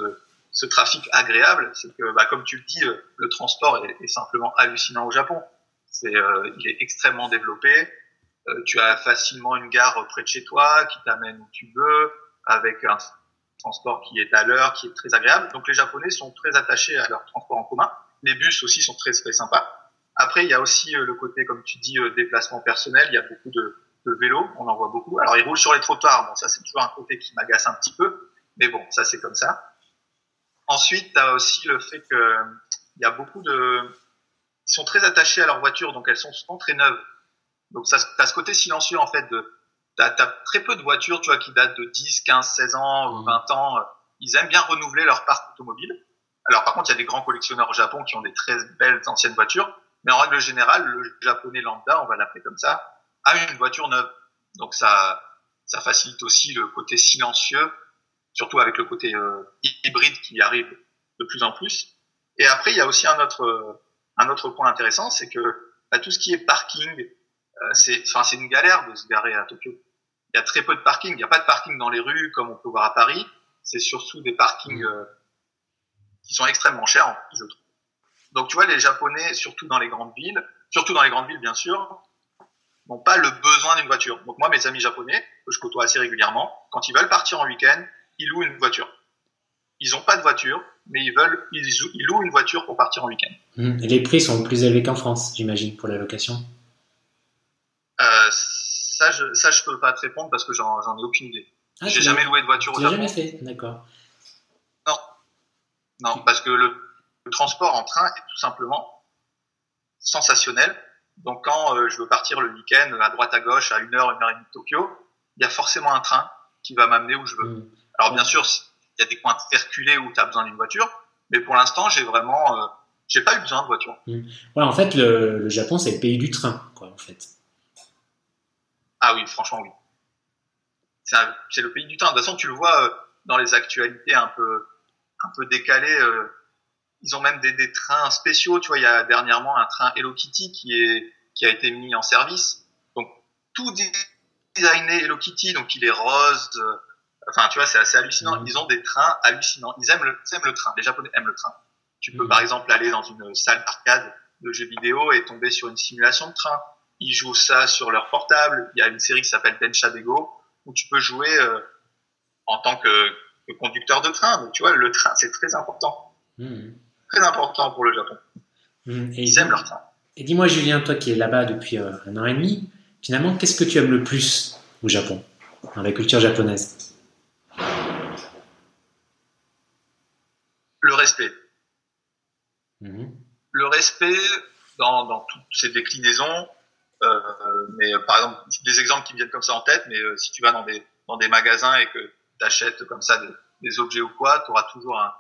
ce trafic agréable, c'est que, bah, comme tu le dis, euh, le transport est, simplement hallucinant au Japon. C'est, euh, il est extrêmement développé. Euh, tu as facilement une gare près de chez toi qui t'amène où tu veux, avec un transport qui est à l'heure, qui est très agréable. Donc les Japonais sont très attachés à leur transport en commun. Les bus aussi sont très très sympas. Après, il y a aussi le côté, comme tu dis, déplacement personnel. Il y a beaucoup de, de vélos, on en voit beaucoup. Alors ils roulent sur les trottoirs. Bon, ça c'est toujours un côté qui m'agace un petit peu, mais bon, ça c'est comme ça. Ensuite, tu as aussi le fait que il y a beaucoup de... Ils sont très attachés à leur voiture, donc elles sont souvent très neuves. Donc ça, as ce côté silencieux en fait de... Tu as, très peu de voitures, tu vois, qui datent de 10, 15, 16 ans, ou 20 mmh. ans. Ils aiment bien renouveler leur parc automobile. Alors par contre, il y a des grands collectionneurs au Japon qui ont des très belles anciennes voitures. Mais en règle générale, le japonais lambda, on va l'appeler comme ça, a une voiture neuve. Donc ça, ça facilite aussi le côté silencieux surtout avec le côté euh, hybride qui arrive de plus en plus. Et après, il y a aussi un autre, un autre point intéressant, c'est que bah, tout ce qui est parking, euh, c'est, enfin, c'est une galère de se garer à Tokyo. Il y a très peu de parking. Il n'y a pas de parking dans les rues comme on peut voir à Paris. C'est surtout des parkings euh, qui sont extrêmement chers, je trouve. Donc tu vois, les Japonais, surtout dans les grandes villes, surtout dans les grandes villes bien sûr, n'ont pas le besoin d'une voiture. Donc moi, mes amis japonais, que je côtoie assez régulièrement, quand ils veulent partir en week-end, ils louent une voiture. Ils n'ont pas de voiture, mais ils veulent, ils, louent une voiture pour partir en week-end. Mmh. Et les prix sont plus élevés qu'en France, j'imagine, pour la location. Euh, ça, je, ça, je peux pas te répondre parce que j'en ai aucune idée. Ah, J'ai jamais loué de voiture au Japon. jamais fait, d'accord. Non, non, parce que le, transport en train est tout simplement sensationnel. Donc quand euh, je veux partir le week-end à droite à gauche à une heure, une heure et demie de Tokyo, il y a forcément un train qui va m'amener où je veux. Mmh. Alors bien sûr, il y a des coins perculés où tu as besoin d'une voiture, mais pour l'instant, j'ai vraiment, euh, j'ai pas eu besoin de voiture. Mmh. Ouais, en fait, le, le Japon, c'est le pays du train, quoi, en fait. Ah oui, franchement, oui. C'est le pays du train. De toute façon, tu le vois euh, dans les actualités un peu, un peu décalées. Euh, ils ont même des, des, trains spéciaux. Tu vois, il y a dernièrement un train Hello Kitty qui est, qui a été mis en service. Donc, tout designé Hello Kitty. Donc, il est rose. Enfin, tu vois, c'est assez hallucinant. Mmh. Ils ont des trains hallucinants. Ils aiment le, ils aiment le train. Les Japonais aiment le train. Tu peux, mmh. par exemple, aller dans une salle d'arcade de jeux vidéo et tomber sur une simulation de train ils jouent ça sur leur portable. Il y a une série qui s'appelle Densha Dego où tu peux jouer euh, en tant que, conducteur de train. Donc tu vois, le train, c'est très important. Hmm. Très important pour le Japon. Et ils aiment leur train. Et dis-moi, Julien, toi qui es là-bas depuis euh, un an et demi, finalement, qu'est-ce que tu aimes le plus au Japon, dans la culture japonaise Le respect. Hmm. Le respect dans, toutes ses déclinaisons, euh, mais par exemple, des exemples qui me viennent comme ça en tête, mais euh, si tu vas dans des, magasins et que tu achètes comme ça des, objets ou quoi, tu auras toujours un,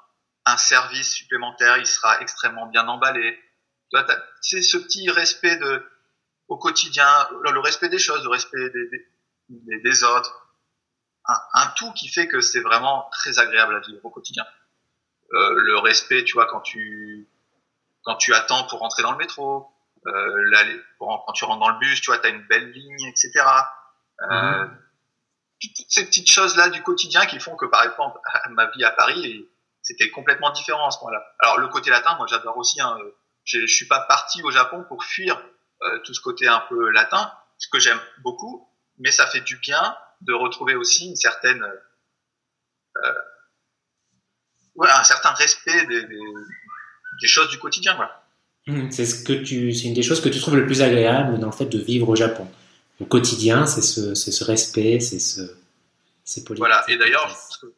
service supplémentaire, il sera extrêmement bien emballé. C'est ce petit respect au quotidien, le respect des choses, le respect des, autres. Un, un, tout qui fait que c'est vraiment très agréable à vivre au quotidien. Euh, le respect, tu vois, quand tu, quand tu attends pour rentrer dans le métro, euh, quand tu rentres dans le bus, tu vois, tu as une belle ligne, etc. Euh, mhm. Toutes ces petites choses-là du quotidien qui font que, par exemple, ma vie à Paris, c'était complètement différent à ce moment-là. Alors, le côté latin, moi, j'adore aussi. Hein, je suis pas parti au Japon pour fuir euh, tout ce côté un peu latin, ce que j'aime beaucoup, mais ça fait du bien de retrouver aussi une certaine, euh, ouais, un certain respect des, des, des choses du quotidien, voilà. Mmh, c'est ce que tu, c'est une des choses que tu trouves le plus agréable dans le fait de vivre au Japon. Au quotidien, c'est ce, respect, c'est ce, c'est Voilà. Et d'ailleurs, je pense que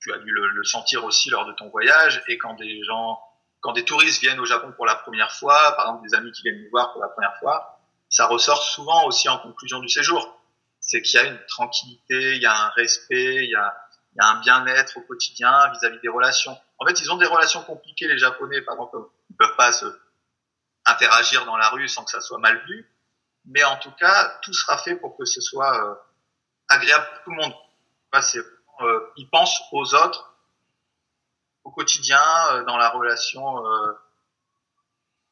tu as dû le, sentir aussi lors de ton voyage et quand des gens, quand des touristes viennent au Japon pour la première fois, par exemple des amis qui viennent nous voir pour la première fois, ça ressort souvent aussi en conclusion du séjour. C'est qu'il y a une tranquillité, il y a un respect, il y a, il y a un bien-être au quotidien vis-à-vis des relations. En fait, ils ont des relations compliquées, les Japonais, par exemple, ils peuvent pas se interagir dans la rue sans que ça soit mal vu. Mais en tout cas, tout sera fait pour que ce soit euh, agréable pour tout le monde. Euh, ils pensent aux autres au quotidien, euh, dans la relation.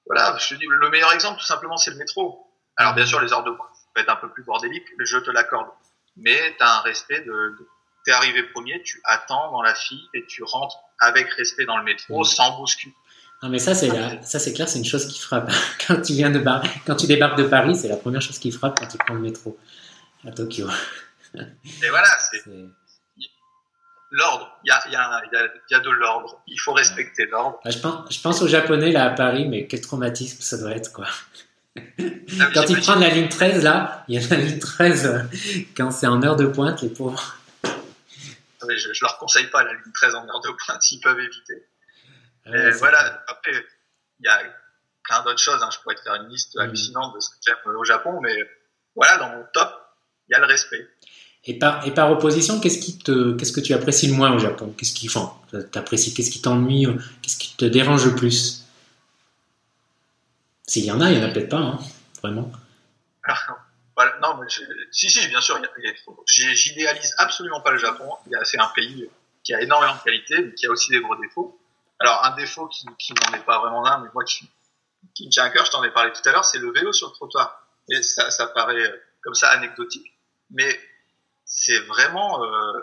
Voilà, je te dis, le meilleur exemple, tout simplement, c'est le métro. Alors, bien sûr, les heures de pointe peuvent être un peu plus bordéliques, je te l'accorde. Mais tu as un respect de, de t'es arrivé premier, tu attends dans la file et tu rentres avec respect dans le métro, mmh. sans bousculer. Non, mais ça, c'est ça, c'est clair, c'est une chose qui frappe. Quand tu viens de bar... quand tu débarques de Paris, c'est la première chose qui frappe quand tu prends le métro à Tokyo. Et voilà, c'est l'ordre. Il y a, y, a, y a, de l'ordre. Il faut respecter l'ordre. je, pense, je pense aux Japonais là à Paris, mais quel traumatisme ça doit être, quoi. Ah quand ils prennent la ligne 13, là, il y a la ligne 13 quand c'est en heure de pointe, les pauvres. Ah je, je leur conseille pas la ligne 13 en heure de pointe s'ils peuvent éviter. Mais voilà, après, il y a plein d'autres choses. Hein. Je pourrais te faire une liste mm. hallucinante de ce que j'aime au Japon, mais voilà, dans mon top, il y a le respect. Et par, et par opposition, qu'est-ce qui te, qu'est-ce que tu apprécies le moins au Japon? Qu'est-ce qui, enfin, t'apprécies Qu'est-ce qui t'ennuie Qu'est-ce qui te dérange le plus? S'il y en a, il y en a peut-être pas, hein, vraiment. Non, mais si, si, bien sûr, j'idéalise absolument pas le Japon. C'est un pays qui a énormément de qualités, mais qui a aussi des gros défauts. Alors, un défaut qui, n'en est pas vraiment un, mais moi qui, qui me tient à cœur, je t'en ai parlé tout à l'heure, c'est le vélo sur le trottoir. Et ça, ça paraît euh, comme ça anecdotique, mais c'est vraiment, euh,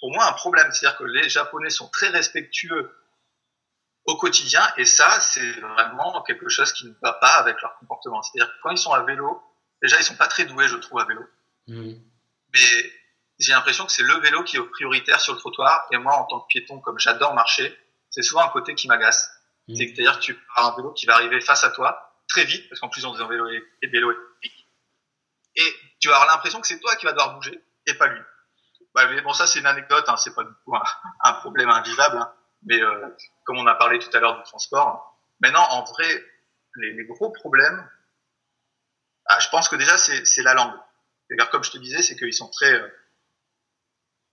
pour moi, un problème. C'est-à-dire que les Japonais sont très respectueux au quotidien. Et ça, c'est vraiment quelque chose qui ne va pas avec leur comportement. C'est-à-dire que quand ils sont à vélo, déjà, ils sont pas très doués, je trouve, à vélo. Mmh. Mais j'ai l'impression que c'est le vélo qui est prioritaire sur le trottoir. Et moi, en tant que piéton, comme j'adore marcher, c'est souvent un côté qui m'agace. Mmh. C'est-à-dire que tu as un vélo qui va arriver face à toi très vite, parce qu'en plus, on dit un vélo et, et vélo électrique. Et tu vas avoir l'impression que c'est toi qui vas devoir bouger et pas lui. Bah, mais bon, ça, c'est une anecdote, hein, c'est pas du tout un, un problème invivable. Hein. Mais euh, comme on a parlé tout à l'heure du transport, maintenant, en vrai, les, les gros problèmes, ah, je pense que déjà, c'est la langue. C'est-à-dire, comme je te disais, c'est qu'ils sont très, euh,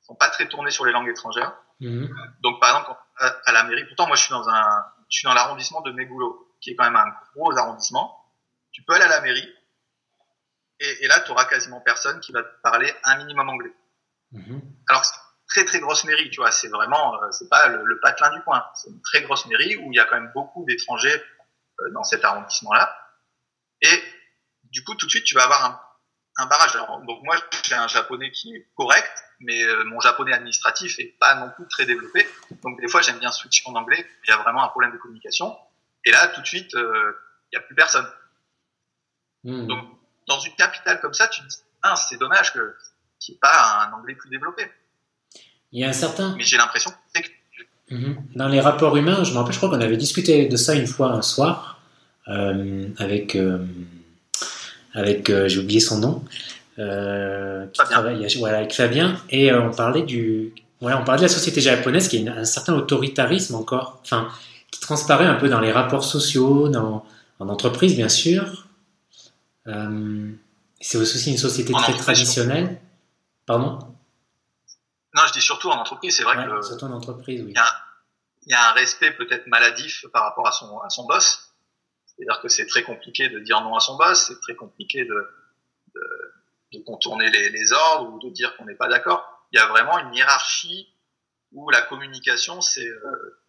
ils sont pas très tournés sur les langues étrangères. Mmh. Donc, par exemple, à, à la mairie, pourtant, moi, je suis dans un, je suis dans l'arrondissement de Mégoulot, qui est quand même un gros arrondissement. Tu peux aller à la mairie, et, et là, tu auras quasiment personne qui va te parler un minimum anglais. Mmh. Alors, c'est une très très grosse mairie, tu vois, c'est vraiment, euh, c'est pas le, le patelin du coin. C'est une très grosse mairie où il y a quand même beaucoup d'étrangers euh, dans cet arrondissement-là. Et du coup, tout de suite, tu vas avoir un, un barrage. Alors, donc moi, j'ai un japonais qui est correct, mais euh, mon japonais administratif est pas non plus très développé. Donc des fois, j'aime bien switcher en anglais. Il y a vraiment un problème de communication. Et là, tout de suite, euh, il y a plus personne. Mmh. Donc, dans une capitale comme ça, tu te dis, ah, c'est dommage que qu'il n'y ait pas un anglais plus développé. Il y a un certain. Mais j'ai l'impression que Mhm. Dans les rapports humains, je me rappelle, je crois qu'on avait discuté de ça une fois un soir euh, avec euh, avec euh, j'ai oublié son nom, euh, qui Fabien. travaille voilà, avec Fabien et euh, on parlait du ouais, on parlait de la société japonaise qui a une- un certain autoritarisme encore, enfin qui transparaît un peu dans les rapports sociaux, dans en entreprise bien sûr. C'est aussi une société très traditionnelle. Pardon? Non, je dis surtout en entreprise. C'est vrai Ouais, que le- surtout en entreprise, oui. il y, y a un respect peut-être maladif par rapport à son, à son boss. C'est-à-dire que c'est très compliqué de dire non à son boss, c'est très compliqué de, contourner les, ordres ou de dire qu'on n'est pas d'accord. Il y a vraiment une hiérarchie où la communication, c'est euh,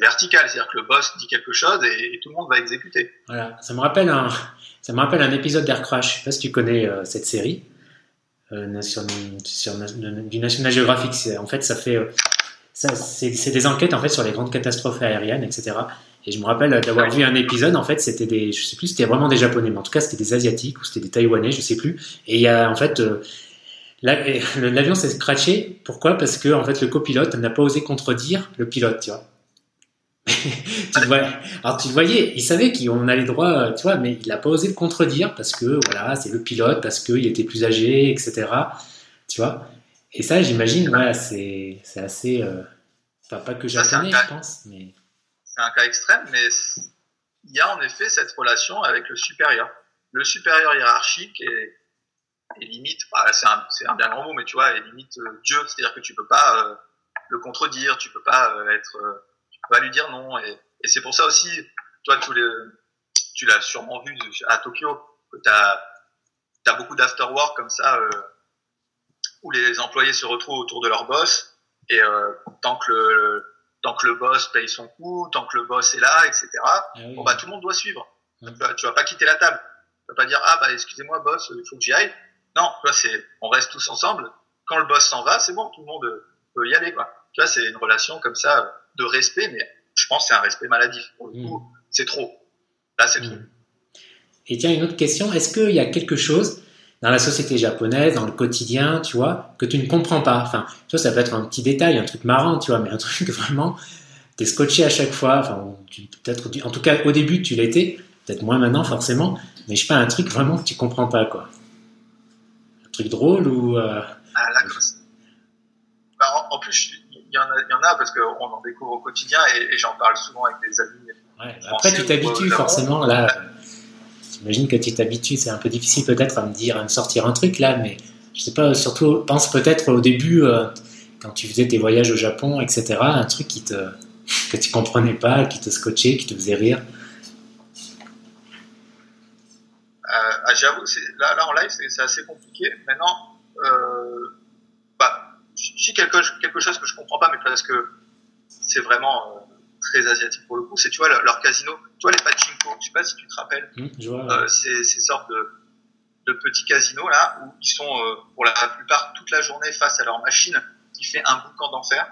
vertical. C'est-à-dire que le boss dit quelque chose et, tout le monde va exécuter. Ça me rappelle un, épisode d'Air Crash. Je sais pas si tu connais euh, cette série euh, sur, du National Geographic. En fait, ça fait, euh, c'est des enquêtes en fait sur les grandes catastrophes aériennes, etc. Et je me rappelle d'avoir vu un épisode. En fait, c'était des, je sais plus, c'était vraiment des Japonais, mais en tout cas, c'était des Asiatiques ou c'était des Taïwanais, je sais plus. Et il y a en fait euh, l'avion s'est scratché. Pourquoi? Parce que en fait, le copilote n'a pas osé contredire le pilote, tu vois. tu vois, alors tu voyais, il savait qu'on allait droit, euh, tu vois, mais il n'a pas osé le contredire parce que voilà, c'est le pilote, parce qu'il était plus âgé, etc. Tu vois. Et ça, j'imagine, voilà, c'est assez, euh, enfin, pas que japonais, je pense, mais c'est un cas extrême, mais il y a en effet cette relation avec le supérieur. Le supérieur hiérarchique est, limite, bah, c'est un, bien grand mot, mais tu vois, est limite euh, Dieu, c'est-à-dire que tu peux pas euh, le contredire, tu peux pas euh, être, tu peux pas lui dire non, et, c'est pour ça aussi, toi, tu l'as sûrement vu à Tokyo, que t'as as beaucoup d'afterwork comme ça, où les employés se retrouvent autour de leur boss, et tant que le tant que le boss paye son coup, tant que le boss est là, etc. ah oui. Bon bah tout le monde doit suivre. Mm. Tu, vas, tu vas pas quitter la table. Tu vas pas dire ah bah excusez-moi boss, il faut que j'y aille. Non, tu vois c'est on reste tous ensemble. Quand le boss s'en va, c'est bon, tout le monde euh, peut y aller quoi. Tu vois c'est une relation comme ça de respect, mais je pense que c'est un respect maladif. Pour le coup, c'est trop. Là c'est trop. Mm. Et tiens, une autre question, est-ce qu'il y a quelque chose dans la société japonaise, dans le quotidien, tu vois, que tu ne comprends pas Enfin, tu vois, ça peut être un petit détail, un truc marrant, tu vois, mais un truc vraiment, t'es scotché à chaque fois, enfin, peut-être, en tout cas, au début, tu l'étais, peut-être moins maintenant, forcément, mais je sais pas, un truc vraiment que tu comprends pas, quoi. Un truc drôle ou... euh, Ah, là. Bah, en, en plus, il y, en a, il y en a parce qu'on en découvre au quotidien et, et j'en parle souvent avec des amis. Ouais, après, tu t'habitues forcément. Là, j'imagine que tu t'habitues. C'est un peu difficile peut-être à me dire, à me sortir un truc là, mais je sais pas. Surtout, pense peut-être au début euh, quand tu faisais tes voyages au Japon, etc. Un truc qui te que tu comprenais pas, qui te scotchait, qui te faisait rire. Euh, ah, J'avoue, là, en live, c'est assez compliqué. Maintenant, euh, bah, quelque, quelque chose que je comprends pas, mais parce que c'est vraiment euh, très asiatique pour le coup, c'est tu vois leur, leur casino, tu vois les pachinko, je sais pas si tu te rappelles, je vois. euh, ces, ces sortes de, de petits casinos là où ils sont euh, pour la plupart toute la journée face à leur machine qui fait un boucan d'enfer.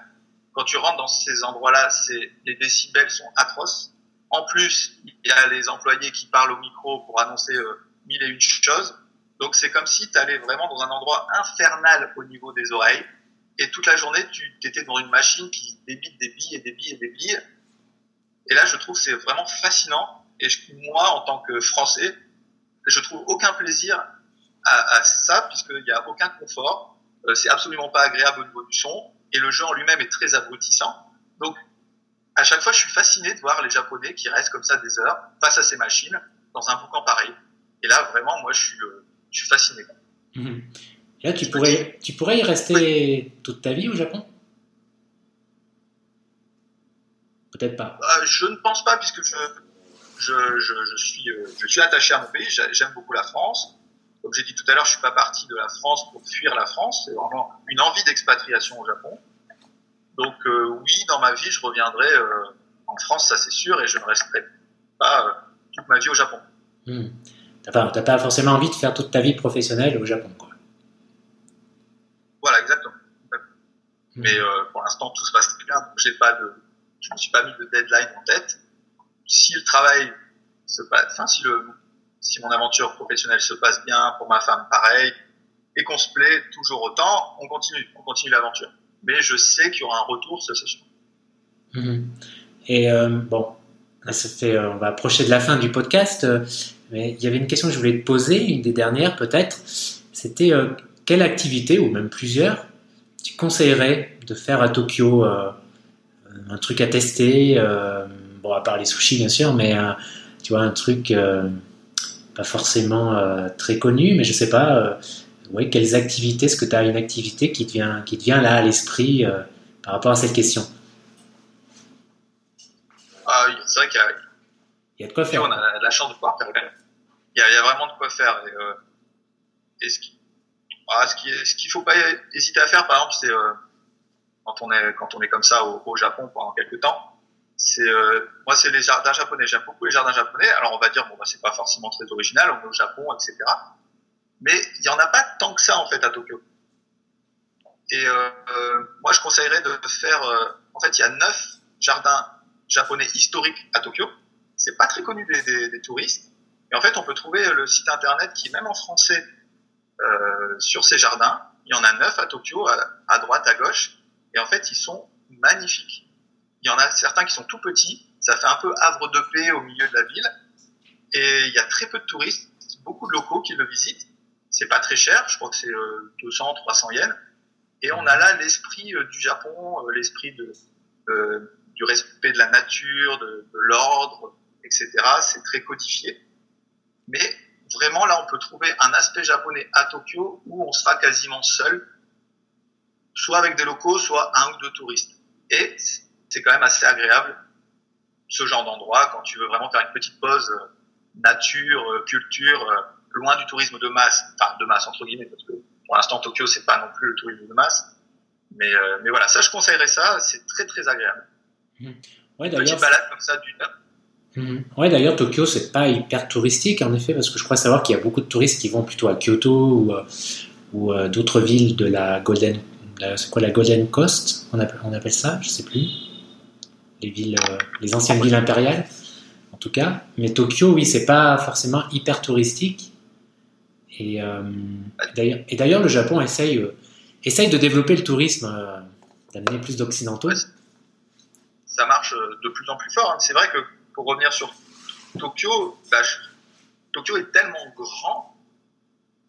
quand tu rentres dans ces endroits-là, c'est les décibels sont atroces. En plus, il y a les employés qui parlent au micro pour annoncer euh, mille et une choses. Donc c'est comme si tu allais vraiment dans un endroit infernal au niveau des oreilles. Et toute la journée, tu étais devant une machine qui débite des billes et des billes et des billes. Et là, je trouve c'est vraiment fascinant. Et moi, en tant que Français, je trouve aucun plaisir à, à ça, puisqu'il n'y a aucun confort. Euh, c'est absolument pas agréable au niveau du son. Et le jeu en lui-même est très abrutissant. Donc, à chaque fois, je suis fasciné de voir les Japonais qui restent comme ça des heures face à ces machines dans un boucan pareil. Et là, vraiment, moi, je suis, euh, je suis fasciné. Mhm. Là, tu pourrais, tu pourrais y rester toute ta vie au Japon? Peut-être pas. Euh, je ne pense pas, puisque je, je, je, je, suis, euh, je suis attaché à mon pays. J'aime beaucoup la France. Comme j'ai dit tout à l'heure, je suis pas parti de la France pour fuir la France. C'est vraiment une envie d'expatriation au Japon. Donc euh, oui, dans ma vie, je reviendrai euh, en France, ça c'est sûr, et je ne resterai pas toute ma vie au Japon. Hmm. T'as pas, t'as pas forcément envie de faire toute ta vie professionnelle au Japon, quoi. Voilà, exactement. Hmm. Mais pour l'instant, tout se passe très bien. Donc, j'ai pas de, je me suis pas mis de deadline en tête. Si le travail se passe, enfin si mon aventure professionnelle se passe bien, pour ma femme pareil, et qu'on se plaît toujours autant, on continue, on continue l'aventure. Mais je sais qu'il y aura un retour, ça c'est sûr. Et euh, bon, là, ça fait, euh, on va approcher de la fin du podcast, euh, mais il y avait une question que je voulais te poser, une des dernières peut-être. C'était quelle activité, ou même plusieurs, tu conseillerais de faire à Tokyo Un truc à tester, euh, bon, à part les sushis bien sûr, mais euh, tu vois, un truc euh, pas forcément très connu, mais je sais pas. quelles activités, est-ce que tu as une activité qui te vient, qui te vient là à l'esprit par rapport à cette question? Ah, c'est vrai qu'il y a, Il y a de quoi faire. on a la chance de pouvoir faire. Il y a, il y a vraiment de quoi faire. Et, euh, et ce qui, ah, ce qui, ce qu'il faut pas hésiter à faire, par exemple, c'est euh, quand on est quand on est comme ça au, Japon pendant quelques temps, c'est euh, moi c'est les jardins japonais. J'aime beaucoup les jardins japonais. Alors on va dire bon bah c'est pas forcément très original, on est au Japon, etc. Mais il y en a pas tant que ça en fait à Tokyo. Et euh, moi je conseillerais de faire. euh, en fait, il y a neuf jardins japonais historiques à Tokyo c'est pas très connu des, des, des touristes. Et en fait, on peut trouver le site internet qui, même en français, euh, sur ces jardins, il y en a neuf à Tokyo, à droite, à gauche. Et en fait, ils sont magnifiques. Il y en a certains qui sont tout petits. Ça fait un peu havre de paix au milieu de la ville. Et il y a très peu de touristes, beaucoup de locaux qui le visitent. C'est pas très cher. Je crois que c'est euh, 200, 300 yens. Et on a là l'esprit euh, du Japon, euh, l'esprit euh, du respect de la nature, de l'ordre, etc. C'est très codifié. Mais vraiment, là, on peut trouver un aspect japonais à Tokyo où on sera quasiment seul, soit avec des locaux, soit un ou deux touristes. Et c'est quand même assez agréable, ce genre d'endroit, quand tu veux vraiment faire une petite pause euh, nature, euh, culture, euh, loin du tourisme de masse, enfin de masse entre guillemets, parce que pour l'instant, Tokyo, c'est pas non plus le tourisme de masse. Mais, euh, mais voilà, ça, je conseillerais ça, c'est très très agréable. Ouais, Petite d'ailleurs, balade comme ça d'une heure. Ouais, d'ailleurs, Tokyo, c'est pas hyper touristique, en effet, parce que je crois savoir qu'il y a beaucoup de touristes qui vont plutôt à Kyoto ou, ou euh, d'autres villes de la Golden, c'est quoi la Golden Coast, on appelle, on appelle ça, je sais plus. Les villes, euh, les anciennes villes impériales, en tout cas. Mais Tokyo, oui, c'est pas forcément hyper touristique. Et, euh, d'ailleurs, et d'ailleurs, le Japon essaye, euh, essaye de développer le tourisme, euh, d'amener plus d'occidentaux. Ça marche de plus en plus fort. hein. C'est vrai que pour revenir sur Tokyo, bah, je- Tokyo est tellement grand,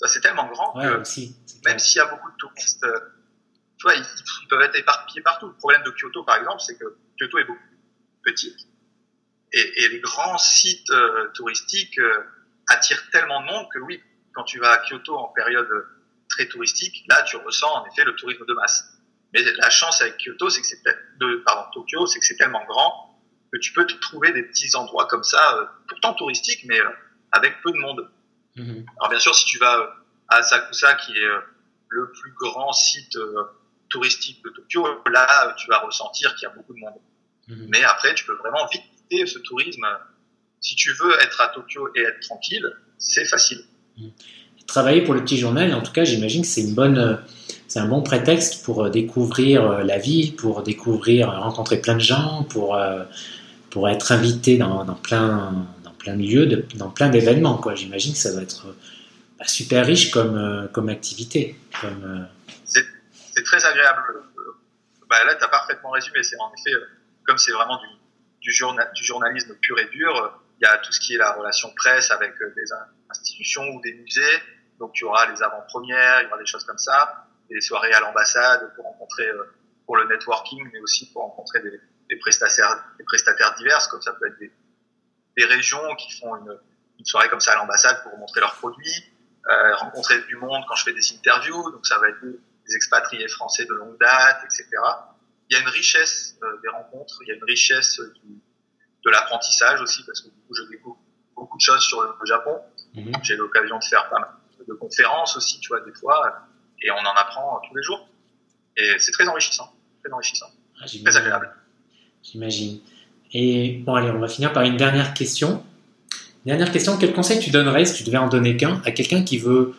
c'est tellement grand Ouais, que aussi. même s'il y a beaucoup de touristes, tu vois, ils, ils peuvent être éparpillés partout. Le problème de Kyoto, par exemple, c'est que Kyoto est beaucoup plus petit et, et les grands sites euh, touristiques euh, attirent tellement de monde que oui, quand tu vas à Kyoto en période très touristique, là, tu ressens en effet le tourisme de masse. Mais la chance avec Kyoto, c'est que c'est de pardon Tokyo, c'est que c'est tellement grand que tu peux te trouver des petits endroits comme ça, euh, pourtant touristiques, mais avec peu de monde. Mhm. Alors bien sûr, si tu vas à Asakusa, qui est le plus grand site touristique de Tokyo, là, euh, tu vas ressentir qu'il y a beaucoup de monde. Mhm. Mais après, tu peux vraiment vite quitter ce tourisme. Si tu veux être à Tokyo et être tranquille, c'est facile. travailler pour le petit journal, en tout cas, j'imagine que c'est une bonne, euh, c'est un bon prétexte pour découvrir la ville, pour découvrir, rencontrer plein de gens, pour, pour être invité dans, dans plein, dans plein de lieux, de, dans plein d'événements. Quoi. J'imagine que ça doit être bah, super riche comme, comme activité. Comme, c'est très agréable. Bah, là, tu as parfaitement résumé. C'est en effet, comme c'est vraiment du, du, journal, du journalisme pur et dur, il y a tout ce qui est la relation presse avec des institutions ou des musées. Donc, tu auras les avant-premières, il y aura des choses comme ça, des soirées à l'ambassade pour rencontrer, pour le networking, mais aussi pour rencontrer des, prestataires, des divers, comme ça peut être des, régions qui font une, une soirée comme ça à l'ambassade pour montrer leurs produits, euh, rencontrer du monde quand je fais des interviews, donc ça va être des expatriés français de longue date, etc. Il y a une richesse euh, des rencontres, il y a une richesse du, de l'apprentissage aussi, parce que du coup, je découvre beaucoup de choses sur le Japon. Mhm. J'ai l'occasion de faire pas mal de conférences aussi, tu vois, des fois, et on en apprend tous les jours. Et c'est très enrichissant, très enrichissant, ah, très agréable. J'imagine. Et bon, allez, on va finir par une dernière question. Dernière question, quel conseil tu donnerais, si tu devais en donner qu'un, à quelqu'un qui veut, euh,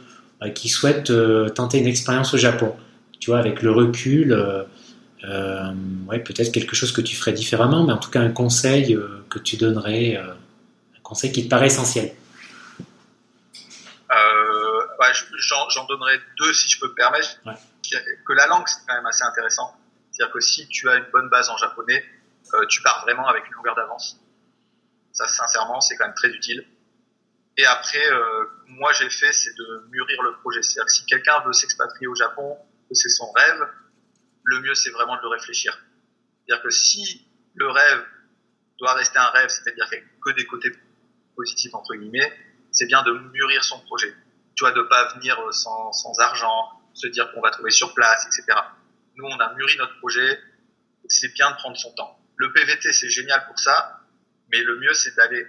qui souhaite euh, tenter une expérience au Japon Tu vois, avec le recul, euh, euh ouais, peut-être quelque chose que tu ferais différemment, mais en tout cas un conseil que tu donnerais, un conseil qui te paraît essentiel. J'en donnerais deux si je peux me permettre. Que la langue, c'est quand même assez intéressant. C'est-à-dire que si tu as une bonne base en japonais, euh, tu pars vraiment avec une longueur d'avance. Ça, sincèrement, c'est quand même très utile. Et après, euh, moi, j'ai fait, c'est de mûrir le projet. C'est-à-dire que si quelqu'un veut s'expatrier au Japon, que c'est son rêve, le mieux, c'est vraiment de le réfléchir. C'est-à-dire que si le rêve doit rester un rêve, c'est-à-dire qu'il n'y a que des côtés positifs, entre guillemets, c'est bien de mûrir son projet. Tu vois, de pas venir sans, sans argent, se dire qu'on va trouver sur place, etc. Nous, on a mûri notre projet. C'est bien de prendre son temps. Le PVT, c'est génial pour ça, mais le mieux, c'est d'aller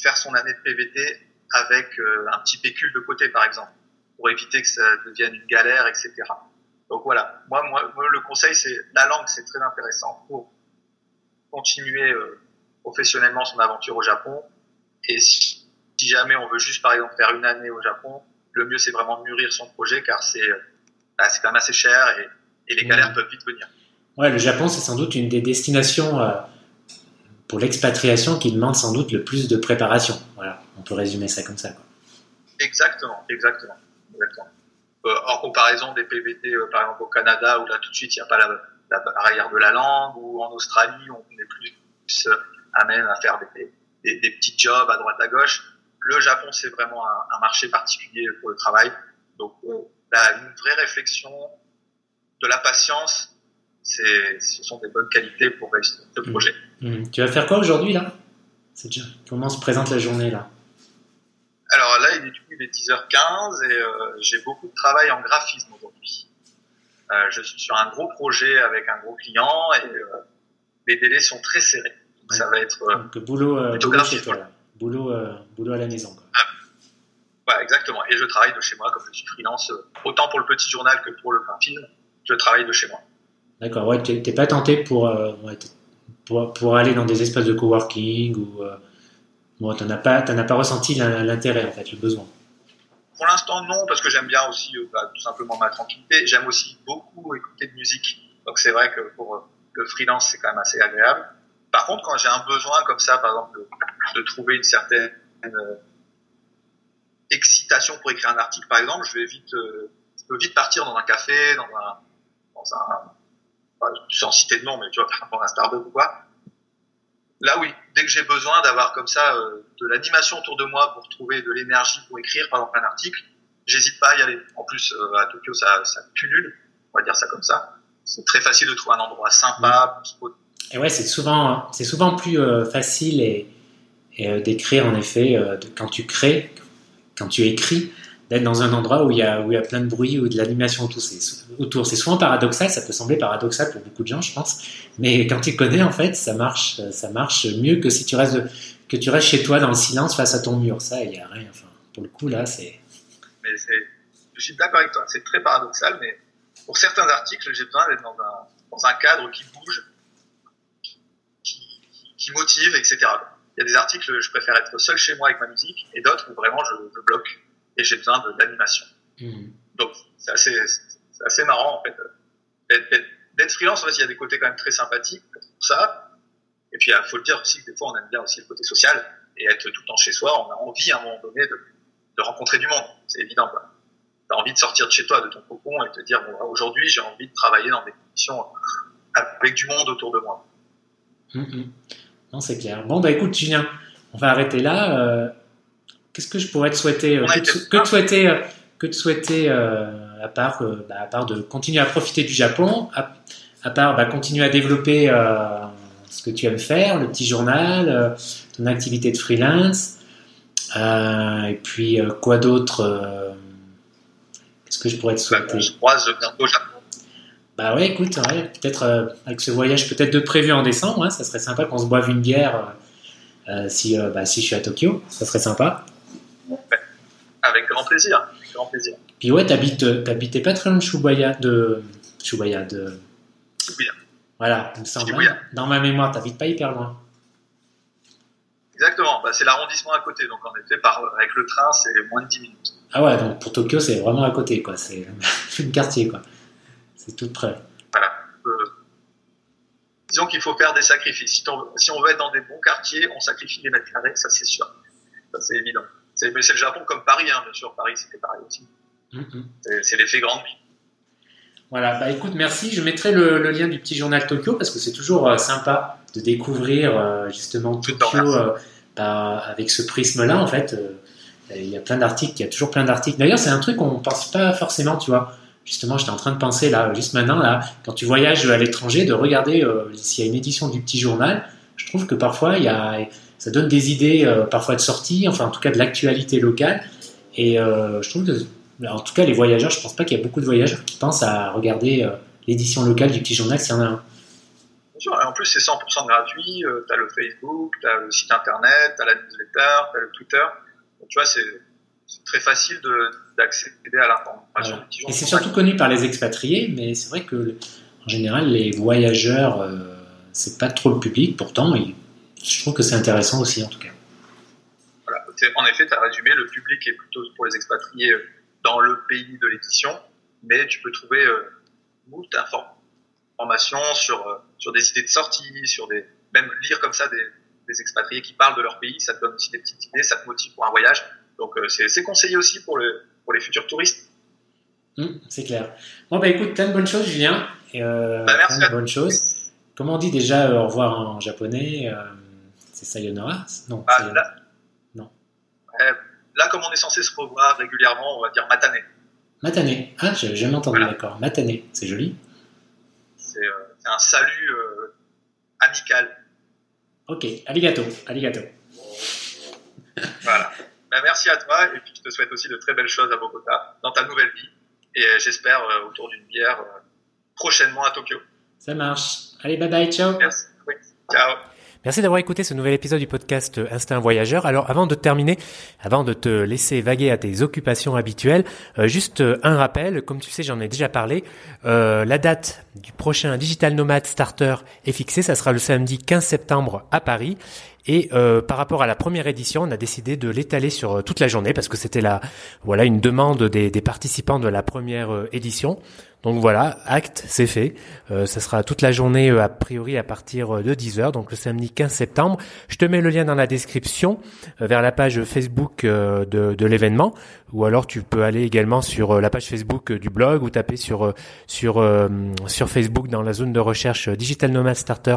faire son année de PVT avec euh, un petit pécule de côté, par exemple, pour éviter que ça devienne une galère, etc. Donc voilà, moi, moi, le conseil, c'est la langue, c'est très intéressant pour continuer euh, professionnellement son aventure au Japon. Et si, si, jamais on veut juste, par exemple, faire une année au Japon, le mieux, c'est vraiment de mûrir son projet, car c'est bah, quand même assez cher et, et les galères mmh. peuvent vite venir. Ouais, le Japon, c'est sans doute une des destinations euh, pour l'expatriation qui demande sans doute le plus de préparation. Voilà, on peut résumer ça comme ça. Quoi. Exactement, exactement. exactement. Euh, en comparaison des PVT, euh, par exemple au Canada, où là tout de suite il n'y a pas la, la, barrière de la langue, ou en Australie, on est plus amène à faire des, des, des, petits jobs à droite à gauche. Le Japon, c'est vraiment un, un, marché particulier pour le travail. Donc, là, une vraie réflexion, de la patience ce sont des bonnes qualités pour réussir ce mmh. projet. Mmh. Tu vas faire quoi aujourd'hui là? Déjà... Comment se présente la journée là? Alors là, il est, du coup, il est 10h15 et euh, j'ai beaucoup de travail en graphisme aujourd'hui. Euh, je suis sur un gros projet avec un gros client et euh, les délais sont très serrés. Donc ça va être euh, Donc, boulot, boulot chez toi, boulot, boulot à la maison. Quoi. Ah. Exactement. Et je travaille de chez moi, comme je suis freelance, autant pour le petit journal que pour le film, je travaille de chez moi. D'accord, ouais, t'es pas tenté pour, pour, pour, aller dans des espaces de coworking ou. Euh, bon, t'en as pas, as pas ressenti l'intérêt, le besoin Pour l'instant, non, parce que j'aime bien aussi euh, bah, tout simplement ma tranquillité. J'aime aussi beaucoup écouter de musique. Donc c'est vrai que pour le freelance, c'est quand même assez agréable. Par contre, quand j'ai un besoin comme ça, par exemple, de, trouver une certaine excitation pour écrire un article, par exemple, je vais vite, je peux vite partir dans un café, dans un, dans un sans citer de nom, mais tu vois, exemple un Starbucks ou quoi. Là, oui, dès que j'ai besoin d'avoir comme ça euh, de l'animation autour de moi pour trouver de l'énergie pour écrire, par exemple, un article, j'hésite pas à y aller. En plus, euh, à Tokyo, ça, ça pullule, on va dire ça comme ça. C'est très facile de trouver un endroit sympa. Et ouais, c'est souvent, c'est souvent plus euh, facile et, et d'écrire en effet quand tu crées, quand tu écris, d'être dans un endroit où il y a, où il y a plein de bruit ou de l'animation autour. C'est souvent paradoxal, ça peut sembler paradoxal pour beaucoup de gens, je pense, mais quand tu connais, en fait, ça marche, ça marche mieux que si tu restes, que tu restes chez toi dans le silence face à ton mur. Ça, il n'y a rien. Enfin, pour le coup, là, c'est. Mais je suis d'accord avec toi, c'est très paradoxal, mais pour certains articles, j'ai besoin d'être dans un, dans un cadre qui bouge, qui, qui motive, etc. Il y a des articles, je préfère être seul chez moi avec ma musique, et d'autres où vraiment je, je bloque et j'ai besoin d'animation. Mmh. Donc, c'est assez, marrant en fait. D'être freelance, en fait, il y a des côtés quand même très sympathiques pour ça. Et puis, il faut le dire aussi que des fois, on aime bien aussi le côté social et être tout le temps chez soi. On a envie à un moment donné de, de rencontrer du monde. C'est évident. Tu as envie de sortir de chez toi, de ton cocon et te dire, bon, aujourd'hui, j'ai envie de travailler dans des conditions avec du monde autour de moi. Hum, hum. Non, c'est clair. Bon, bah écoute, Julien, on va arrêter là. Euh, qu'est-ce que je pourrais te souhaiter euh, que, te, souhaiter, euh, que te souhaiter à, part, bah, à part de continuer à profiter du Japon, à, part bah, continuer à développer ce que tu aimes faire, le petit journal, ton activité de freelance, et puis quoi d'autre Qu'est-ce que je pourrais te bah, souhaiter? Je croise bientôt au Japon. Bah ouais, écoute, peut-être avec ce voyage peut-être de prévu en décembre, hein, ça serait sympa qu'on se boive une bière euh, si, euh, bah, si je suis à Tokyo, ça serait sympa. Avec grand plaisir. grand plaisir. Puis ouais, t'habitais pas très loin de Shubaya, de. Voilà, il me semble. Hein. Dans ma mémoire, t'habites pas hyper loin. Exactement, bah, c'est l'arrondissement à côté, donc en effet, par, avec le train, c'est moins de 10 minutes. Ah ouais, donc pour Tokyo, c'est vraiment à côté, quoi. C'est le quartier, quoi. C'est tout près. Voilà. Euh, disons qu'il faut faire des sacrifices. Si, on, veut être dans des bons quartiers, on sacrifie des mètres carrés, ça c'est sûr. Ça c'est évident. Mais c'est le Japon comme Paris, hein, bien sûr. Paris, c'était pareil aussi. Mm-hmm. C'est l'effet grande vie. Voilà, bah écoute, merci. Je mettrai le, lien du petit journal Tokyo parce que c'est toujours euh, sympa de découvrir euh, justement Tokyo euh, bah, avec ce prisme-là. En fait, il y a plein d'articles, il y a toujours plein d'articles. D'ailleurs, c'est un truc qu'on ne pense pas forcément, tu vois. Justement, j'étais en train de penser là, juste maintenant, là, quand tu voyages à l'étranger, de regarder euh, s'il y a une édition du petit journal. Je trouve que parfois, il y a, ça donne des idées, euh, parfois de sortie, enfin en tout cas de l'actualité locale. Et euh, je trouve que, en tout cas, les voyageurs, je pense pas qu'il y a beaucoup de voyageurs qui pensent à regarder l'édition locale du petit journal s'il y en a un. en plus, c'est 100% gratuit. tu as le Facebook, tu as le site internet, tu as la newsletter, tu as le Twitter. Donc, tu vois, c'est très facile d'accéder à l'information. Et c'est surtout connu par les expatriés, mais c'est vrai que en général, les voyageurs, euh, c'est pas trop le public. Pourtant, je trouve que c'est intéressant aussi, en tout cas. Voilà. En effet, tu as résumé, le public est plutôt pour les expatriés euh, dans le pays de l'édition, mais tu peux trouver euh, beaucoup d'informations sur, euh, sur des idées de sortie, sur des, même lire comme ça des, des expatriés qui parlent de leur pays, ça te donne aussi des petites idées, ça te motive pour un voyage. Donc c'est conseillé aussi pour, le, pour les futurs touristes. Hum, c'est clair. Bon, bah écoute, plein de bonnes choses, Julien. Euh, bah, merci. Plein de bonnes choses. Comment on dit déjà euh, au revoir en japonais C'est sayonara Non. Ah, là, non. là, comme on est censé se revoir régulièrement, on va dire matane. Matane. Ah, j'ai jamais entendu, d'accord. Matane, c'est joli. C'est un salut amical. Ok, arigato, arigato. voilà. Ben, merci à toi et puis je te souhaite aussi de très belles choses à Bogota dans ta nouvelle vie et euh, j'espère euh, autour d'une bière euh, prochainement à Tokyo. Ça marche. Allez, bye bye, ciao. Merci. Ciao. Merci d'avoir écouté ce nouvel épisode du podcast Instinct Voyageur. Alors avant de terminer, avant de te laisser vaguer à tes occupations habituelles, juste un rappel, comme tu sais j'en ai déjà parlé, la date du prochain Digital Nomad Starter est fixée, ça sera le samedi 15 septembre à Paris. Et euh, par rapport à la première édition, on a décidé de l'étaler sur euh, toute la journée parce que c'était la voilà une demande des, des participants de la première euh, édition. Donc voilà, acte, c'est fait. Euh, ça sera toute la journée a priori à partir de 10h, donc le samedi 15 septembre. Je te mets le lien dans la description vers la page Facebook de, de l'événement, ou alors tu peux aller également sur la page Facebook du blog ou taper sur sur sur Facebook dans la zone de recherche Digital Nomad Starter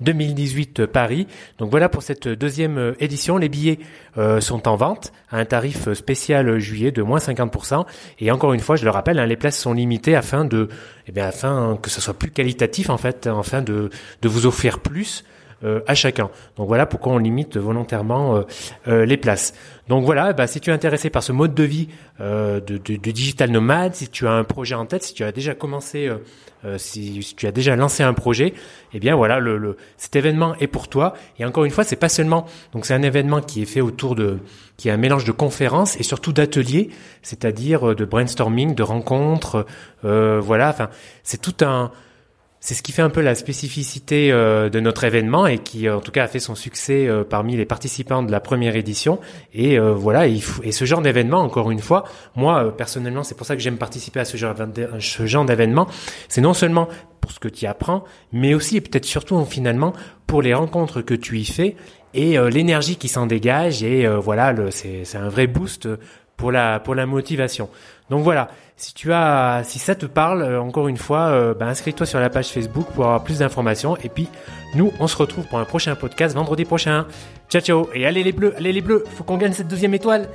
2018 Paris. Donc voilà pour cette deuxième édition. Les billets euh, sont en vente à un tarif spécial juillet de moins 50%. Et encore une fois, je le rappelle, hein, les places sont limitées afin de, eh bien, afin que ce soit plus qualitatif en fait, afin de, de vous offrir plus euh, à chacun. Donc voilà pourquoi on limite volontairement euh, euh, les places. Donc voilà, bah, si tu es intéressé par ce mode de vie de, de, digital nomade, si tu as un projet en tête, si tu as déjà commencé, si, si, tu as déjà lancé un projet, eh bien voilà, le, le, cet événement est pour toi. Et encore une fois, c'est pas seulement, donc c'est un événement qui est fait autour de, qui est un mélange de conférences et surtout d'ateliers, c'est-à-dire de brainstorming, de rencontres, voilà. Enfin, c'est tout un c'est ce qui fait un peu la spécificité euh, de notre événement et qui en tout cas a fait son succès euh, parmi les participants de la première édition. Et euh, voilà, et, ce genre d'événement, encore une fois, moi personnellement, c'est pour ça que j'aime participer à ce genre, d'événement. C'est non seulement pour ce que tu apprends, mais aussi et peut-être surtout finalement pour les rencontres que tu y fais et l'énergie qui s'en dégage. Et voilà, c'est un vrai boost pour la pour la motivation. Donc voilà, si tu as, si ça te parle, euh, encore une fois, euh, bah, inscris-toi sur la page Facebook pour avoir plus d'informations. Et puis, nous, on se retrouve pour un prochain podcast vendredi prochain. Ciao, ciao. Et allez les bleus, allez les bleus. Faut qu'on gagne cette deuxième étoile.